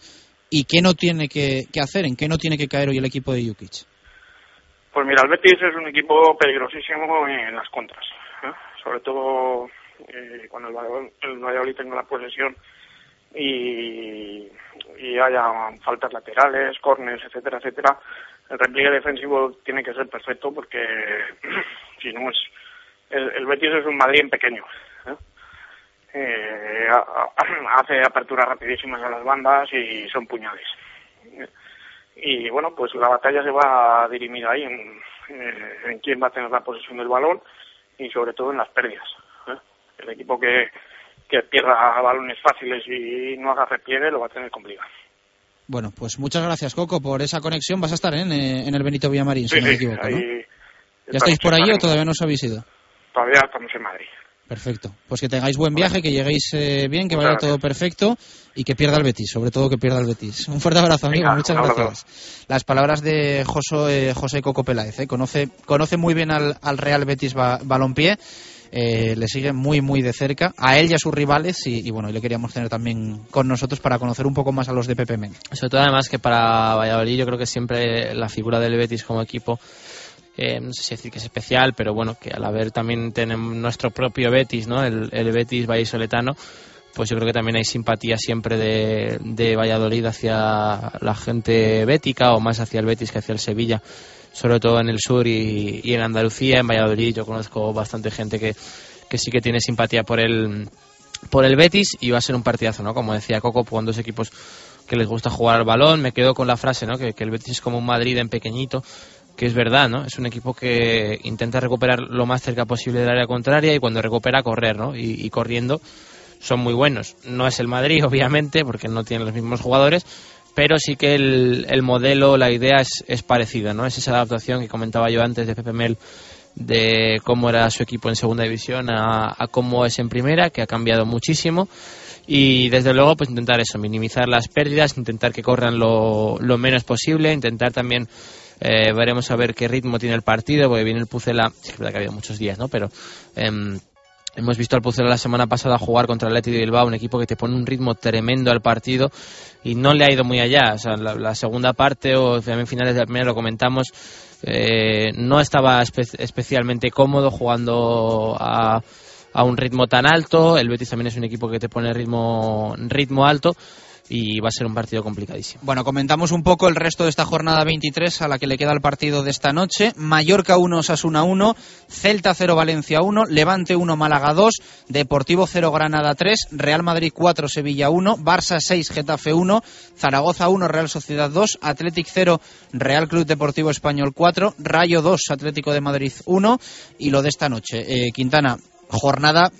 ¿Y qué no tiene que, hacer? ¿En qué no tiene que caer hoy el equipo de Jukic? Pues mira, el Betis es un equipo peligrosísimo en las contras, ¿eh? sobre todo eh, cuando el Valladolid, tenga la posesión y, y haya faltas laterales, córneres, etcétera, etcétera. El repliegue defensivo tiene que ser perfecto porque si no es el, Betis es un Madrid pequeño. ¿eh? Eh, hace aperturas rapidísimas a las bandas y son puñales. Y bueno, pues la batalla se va a dirimir ahí en, eh, quién va a tener la posesión del balón y sobre todo en las pérdidas. ¿eh? El equipo que, que pierda balones fáciles y no haga repliegue lo va a tener complicado. Bueno, pues muchas gracias Coco por esa conexión. Vas a estar ¿eh? en, eh, en el Benito Villamarín, si Sí, no me equivoco, ahí ¿no? estamos- ¿Ya estáis por allí o todavía no os habéis ido? Todavía estamos en Madrid. Perfecto. Pues que tengáis buen viaje, que lleguéis eh, bien, que vaya todo perfecto y que pierda el Betis, sobre todo que pierda el Betis. Un fuerte abrazo, amigo. Venga, Muchas gracias. Las palabras de José, eh, José Coco Peláez. eh. Conoce, conoce muy bien al, al Real Betis Ba- Balompié. Eh, le sigue muy, muy de cerca a él y a sus rivales. Y, bueno, y le queríamos tener también con nosotros para conocer un poco más a los de Pepe Men. Sobre todo además que para Valladolid yo creo que siempre la figura del Betis como equipo, eh, no sé si decir que es especial, pero bueno, que al haber también tenemos nuestro propio Betis, ¿no? El, el Betis vallisoletano, pues yo creo que también hay simpatía siempre de, de Valladolid hacia la gente bética o más hacia el Betis que hacia el Sevilla, sobre todo en el sur y, en Andalucía, en Valladolid yo conozco bastante gente que, que sí que tiene simpatía por el por el Betis y va a ser un partidazo, ¿no? Como decía Coco, con dos equipos que les gusta jugar al balón. Me quedo con la frase, ¿no? Que, el Betis es como un Madrid en pequeñito, que es verdad, ¿no? Es un equipo que intenta recuperar lo más cerca posible del área contraria y cuando recupera correr, ¿no? Y, corriendo son muy buenos. No es el Madrid, obviamente, porque no tiene los mismos jugadores, pero sí que el, el modelo, la idea es, es parecida, ¿no? Es esa adaptación que comentaba yo antes de Pepe Mel de cómo era su equipo en segunda división a, a cómo es en primera, que ha cambiado muchísimo. Y desde luego, pues intentar eso, minimizar las pérdidas, intentar que corran lo, lo menos posible, intentar también, eh, veremos a ver qué ritmo tiene el partido, porque viene el Pucela, es verdad que ha habido muchos días, ¿no? Pero em, hemos visto al Pucela la semana pasada jugar contra el Athletic de Bilbao, un equipo que te pone un ritmo tremendo al partido y no le ha ido muy allá. O sea, la, segunda parte o también finales de la primera lo comentamos, eh, no estaba espe- especialmente cómodo jugando a, a un ritmo tan alto. El Betis también es un equipo que te pone ritmo, ritmo alto y va a ser un partido complicadísimo. Bueno, comentamos un poco el resto de esta jornada 23 a la que le queda el partido de esta noche. Mallorca 1, Sasuna 1, Celta 0, Valencia 1, Levante 1, Málaga 2, Deportivo 0, Granada 3, Real Madrid 4, Sevilla 1, Barça 6, Getafe 1, Zaragoza 1, Real Sociedad 2, Athletic 0, Real Club Deportivo Español 4, Rayo 2, Atlético de Madrid 1 y lo de esta noche. Eh, Quintana, jornada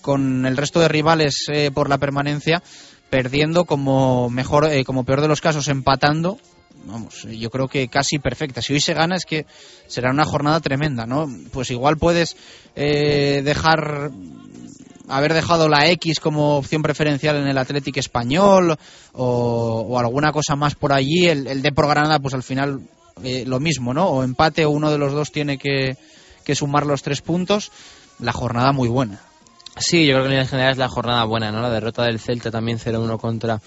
con el resto de rivales eh, por la permanencia perdiendo como mejor, eh, como peor de los casos, empatando. Vamos, yo creo que casi perfecta. Si hoy se gana es que será una jornada tremenda, ¿no? Pues igual puedes eh, dejar haber dejado la X como opción preferencial en el Atlético español o, alguna cosa más por allí. El, el de por Granada, pues al final eh, lo mismo, ¿no? O empate o uno de los dos tiene que, que sumar los tres puntos. La jornada muy buena. Sí, yo creo que en general es la jornada buena, ¿no? La derrota del Celta también 0-1 contra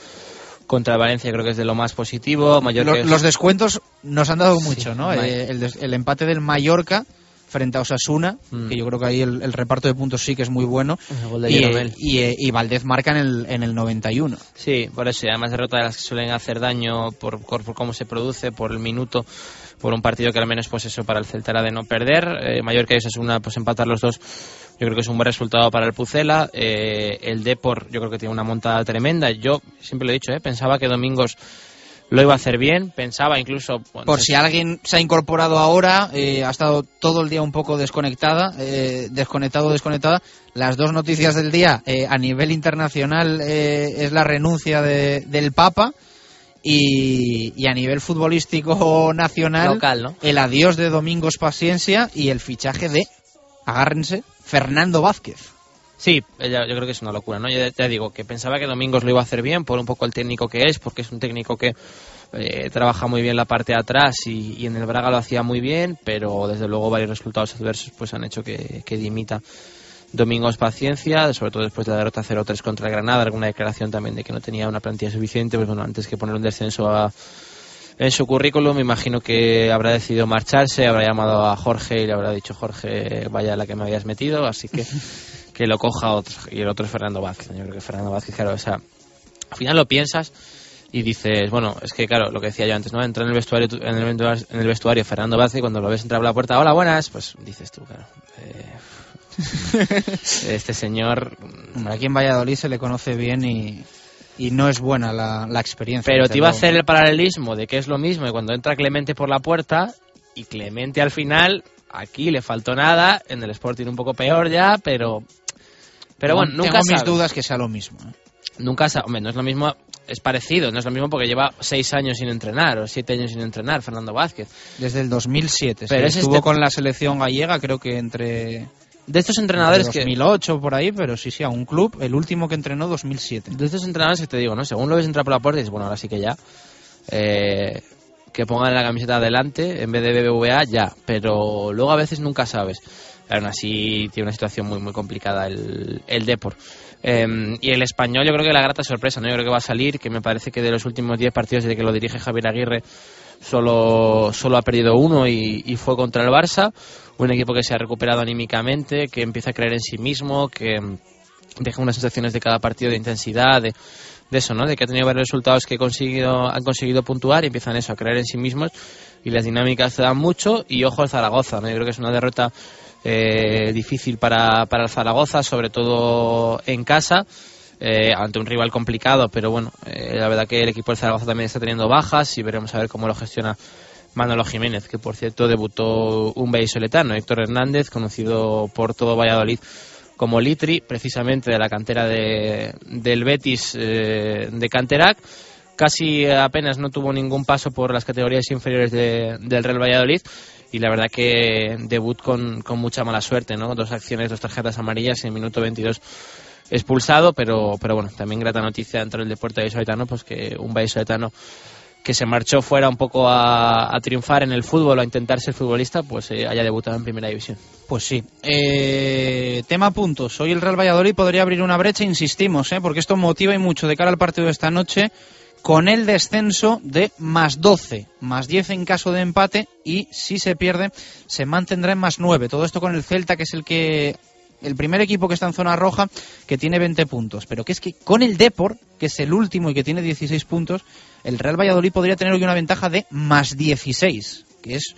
contra Valencia creo que es de lo más positivo. Mallorca los descuentos nos han dado mucho, ¿no? Eh, el, el empate del Mallorca frente a Osasuna, Mm. que yo creo que ahí el, el reparto de puntos sí que es muy bueno. Y, y, eh, y Valdez marca en el, en el 91. Sí, por eso, y además derrotas de las que suelen hacer daño por, por, por cómo se produce, por el minuto, por un partido que al menos pues eso para el Celta era de no perder. Eh, Mallorca y Osasuna, pues empatar los dos, yo creo que es un buen resultado para el Pucela. Eh, el Depor, yo creo que tiene una montada tremenda. Yo siempre lo he dicho, ¿eh? pensaba que Domingos lo iba a hacer bien, pensaba incluso... bueno, Por si alguien se ha incorporado ahora, eh, ha estado todo el día un poco desconectada, eh, desconectado desconectada. Las dos noticias del día eh, a nivel internacional eh, es la renuncia de- del Papa y, y a nivel futbolístico nacional Local, ¿no? el adiós de Domingos Paciencia y el fichaje de, agárrense, Fernando Vázquez. Sí, yo creo que es una locura, ¿no? Ya digo que pensaba que Domingos lo iba a hacer bien por un poco el técnico que es, porque es un técnico que eh, trabaja muy bien la parte de atrás y, y en el Braga lo hacía muy bien, pero desde luego varios resultados adversos pues han hecho que, que dimita Domingos Paciencia, sobre todo después de la derrota 0-3 contra Granada, alguna declaración también de que no tenía una plantilla suficiente, pues bueno, antes que poner un descenso a, en su currículum, me imagino que habrá decidido marcharse, habrá llamado a Jorge y le habrá dicho, Jorge, vaya la que me habías metido, así que que lo coja otro. Y el otro es Fernando Vázquez. Yo creo que Fernando Vázquez, claro, o sea, al final lo piensas y dices, bueno, es que claro, lo que decía yo antes, ¿no? Entra en el vestuario, tu- en el vestuario, en el vestuario Fernando Vázquez, cuando lo ves entrar por la puerta, hola, buenas, pues dices tú, claro. eh, este señor aquí en Valladolid se le conoce bien y, y no es buena la, la experiencia. Pero te iba a hacer el paralelismo de que es lo mismo y cuando entra Clemente por la puerta y Clemente al final, aquí le faltó nada, en el Sporting un poco peor ya, pero... Pero bueno, Tengo nunca mis sabes. dudas que sea lo mismo. ¿eh? Nunca sa- hombre, no es lo mismo, es parecido, no es lo mismo porque lleva seis años sin entrenar o siete años sin entrenar, Fernando Vázquez. Desde el 2007. Pero sí, es estuvo este- con la selección gallega, creo que entre... De estos entrenadores entre que... 2008 por ahí, pero sí, sí, a un club, el último que entrenó 2007. De estos entrenadores que te digo, ¿no? Según lo ves entrar por la puerta y dices, bueno, ahora sí que ya. eh, que pongan la camiseta adelante en vez de BBVA, ya. Pero luego a veces nunca sabes. Aún así tiene una situación muy, muy complicada el, el Depor. Eh, y el español, yo creo que la grata sorpresa, ¿no? Yo creo que va a salir, que me parece que de los últimos 10 partidos desde que lo dirige Javier Aguirre, solo, solo ha perdido uno y, y fue contra el Barça. Un equipo que se ha recuperado anímicamente, que empieza a creer en sí mismo, que mm, deja unas sensaciones de cada partido de intensidad, de, eso, ¿no? De que ha tenido varios resultados que conseguido, han conseguido puntuar y empiezan eso, a creer en sí mismos y las dinámicas te dan mucho y ojo al Zaragoza, ¿no? Yo creo que es una derrota eh, difícil para, para el Zaragoza, sobre todo en casa, eh, ante un rival complicado, pero bueno, eh, la verdad que el equipo del Zaragoza también está teniendo bajas y veremos a ver cómo lo gestiona Manolo Jiménez, que por cierto debutó un vallisoletano, Héctor Hernández, conocido por todo Valladolid como Litri, precisamente de la cantera de, del Betis eh, de Canterac. Casi apenas no tuvo ningún paso por las categorías inferiores de- del Real Valladolid y la verdad que debut con, mucha mala suerte, ¿no? Dos acciones, dos tarjetas amarillas en minuto 22 expulsado, pero, pero bueno, también grata noticia dentro del deporte vallisoletano, pues que un vallisoletano que se marchó fuera un poco a, triunfar en el fútbol a intentar ser futbolista, pues eh, haya debutado en primera división. Pues sí. Eh, tema puntos. Hoy el Real Valladolid podría abrir una brecha, insistimos, ¿eh? porque esto motiva y mucho de cara al partido de esta noche, con el descenso de más 12, más 10 en caso de empate y si se pierde se mantendrá en más 9. Todo esto con el Celta, que es el que el primer equipo que está en zona roja, que tiene 20 puntos. Pero que es que con el Depor, que es el último y que tiene 16 puntos, el Real Valladolid podría tener hoy una ventaja de más 16, que es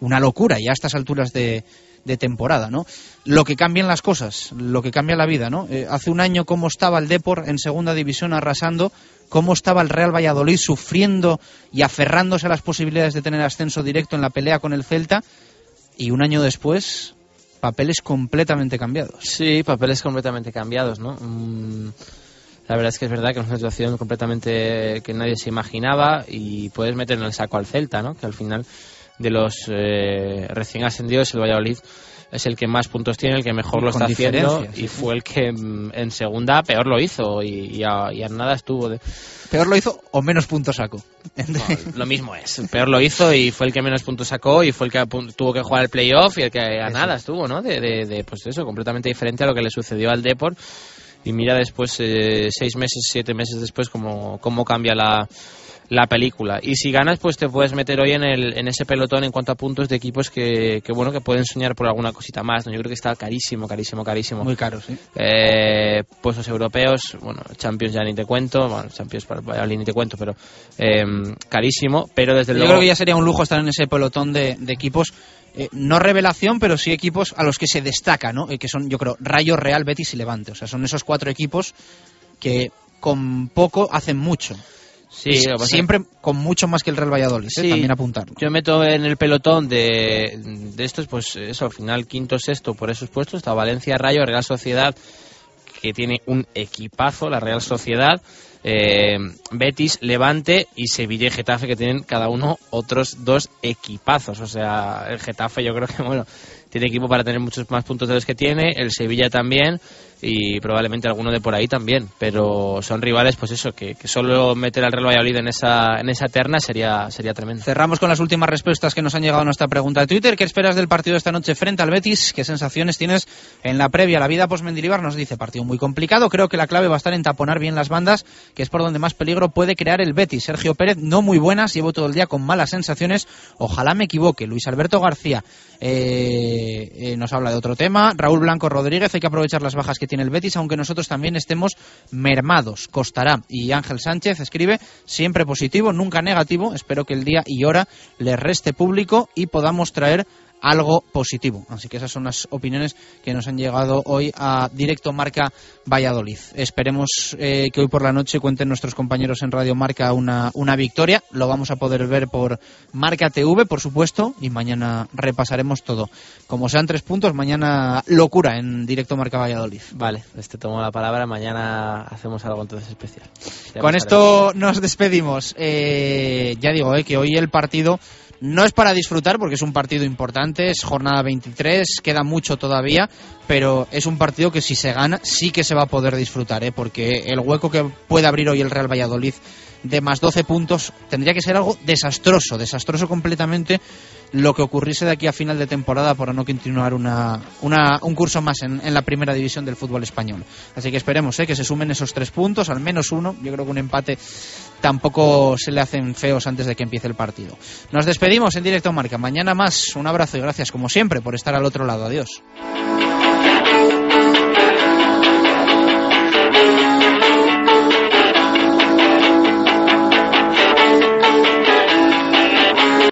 una locura ya a estas alturas de, temporada, ¿no? Lo que cambian las cosas, lo que cambia la vida, ¿no? Eh, hace un año cómo estaba el Depor en segunda división arrasando, cómo estaba el Real Valladolid sufriendo y aferrándose a las posibilidades de tener ascenso directo en la pelea con el Celta, y un año después, papeles completamente cambiados. Sí, papeles completamente cambiados, ¿no? Mm, la verdad es que es verdad que es una situación completamente que nadie se imaginaba y puedes meter en el saco al Celta, ¿no? Que al final de los eh, recién ascendidos el Valladolid es el que más puntos tiene, el que mejor lo está haciendo sí, y fue el que mm, en segunda peor lo hizo y, y a, y a nada estuvo de, Peor lo hizo o menos puntos sacó. lo mismo es. Peor lo hizo y fue el que menos puntos sacó y fue el que tuvo que jugar el playoff y el que a nada es. estuvo, ¿no? De, de, de, pues eso, completamente diferente a lo que le sucedió al Deport. Y mira después, eh, seis meses, siete meses después, cómo, cómo cambia la, la película. Y si ganas, pues te puedes meter hoy en, el, en ese pelotón en cuanto a puntos de equipos que, que, bueno, que pueden soñar por alguna cosita más. ¿no? Yo creo que está carísimo, carísimo, carísimo. Muy caro, sí. Eh, puestos europeos, bueno, Champions ya ni te cuento, bueno, Champions para Valladolid ni te cuento, pero eh, carísimo, pero desde Yo luego... creo que ya sería un lujo estar en ese pelotón de, de equipos, eh, no revelación, pero sí equipos a los que se destaca, ¿no? Eh, que son, yo creo, Rayo, Real, Betis y Levante. O sea, son esos cuatro equipos que con poco hacen mucho. Sí, siempre con mucho más que el Real Valladolid, ¿eh? Sí. también apuntarlo. Yo meto en el pelotón de, de estos, pues eso, al final quinto, sexto por esos puestos, está Valencia, Rayo, Real Sociedad, que tiene un equipazo, la Real Sociedad, eh, Betis, Levante y Sevilla y Getafe, que tienen cada uno otros dos equipazos. O sea, el Getafe yo creo que, bueno, tiene equipo para tener muchos más puntos de los que tiene, el Sevilla también y probablemente alguno de por ahí también, pero son rivales, pues eso, que, solo meter al Real Valladolid en esa, en esa terna sería, sería tremendo. Cerramos con las últimas respuestas que nos han llegado a nuestra pregunta de Twitter. ¿Qué esperas del partido esta noche frente al Betis? ¿Qué sensaciones tienes en la previa? La vida post Mendilibar nos dice partido muy complicado. Creo que la clave va a estar en taponar bien las bandas, que es por donde más peligro puede crear el Betis. Sergio Pérez, no muy buenas, llevo todo el día con malas sensaciones. Ojalá me equivoque. Luis Alberto García eh, eh, nos habla de otro tema. Raúl Blanco Rodríguez, hay que aprovechar las bajas que tiene el Betis, aunque nosotros también estemos mermados. Costará. Y Ángel Sánchez escribe, siempre positivo, nunca negativo. Espero que el día y hora le reste público y podamos traer algo positivo. Así que esas son las opiniones que nos han llegado hoy a Directo Marca Valladolid. Esperemos eh, que hoy por la noche cuenten nuestros compañeros en Radio Marca una, una victoria. Lo vamos a poder ver por Marca TV, por supuesto, y mañana repasaremos todo. Como sean tres puntos, mañana locura en Directo Marca Valladolid. Vale, pues te tomo la palabra. Mañana hacemos algo entonces especial. Ya Con esto nos despedimos. Eh, ya digo eh, que hoy el partido no es para disfrutar porque es un partido importante, es jornada 23, queda mucho todavía, pero es un partido que si se gana sí que se va a poder disfrutar, eh, porque el hueco que puede abrir hoy el Real Valladolid de más 12 puntos tendría que ser algo desastroso, desastroso completamente lo que ocurriese de aquí a final de temporada para no continuar una, una- un curso más en, la primera división del fútbol español. Así que esperemos eh, que se sumen esos tres puntos, al menos uno. Yo creo que un empate tampoco se le hacen feos antes de que empiece el partido. Nos despedimos en directo Marca. Mañana más. Un abrazo y gracias como siempre por estar al otro lado. Adiós.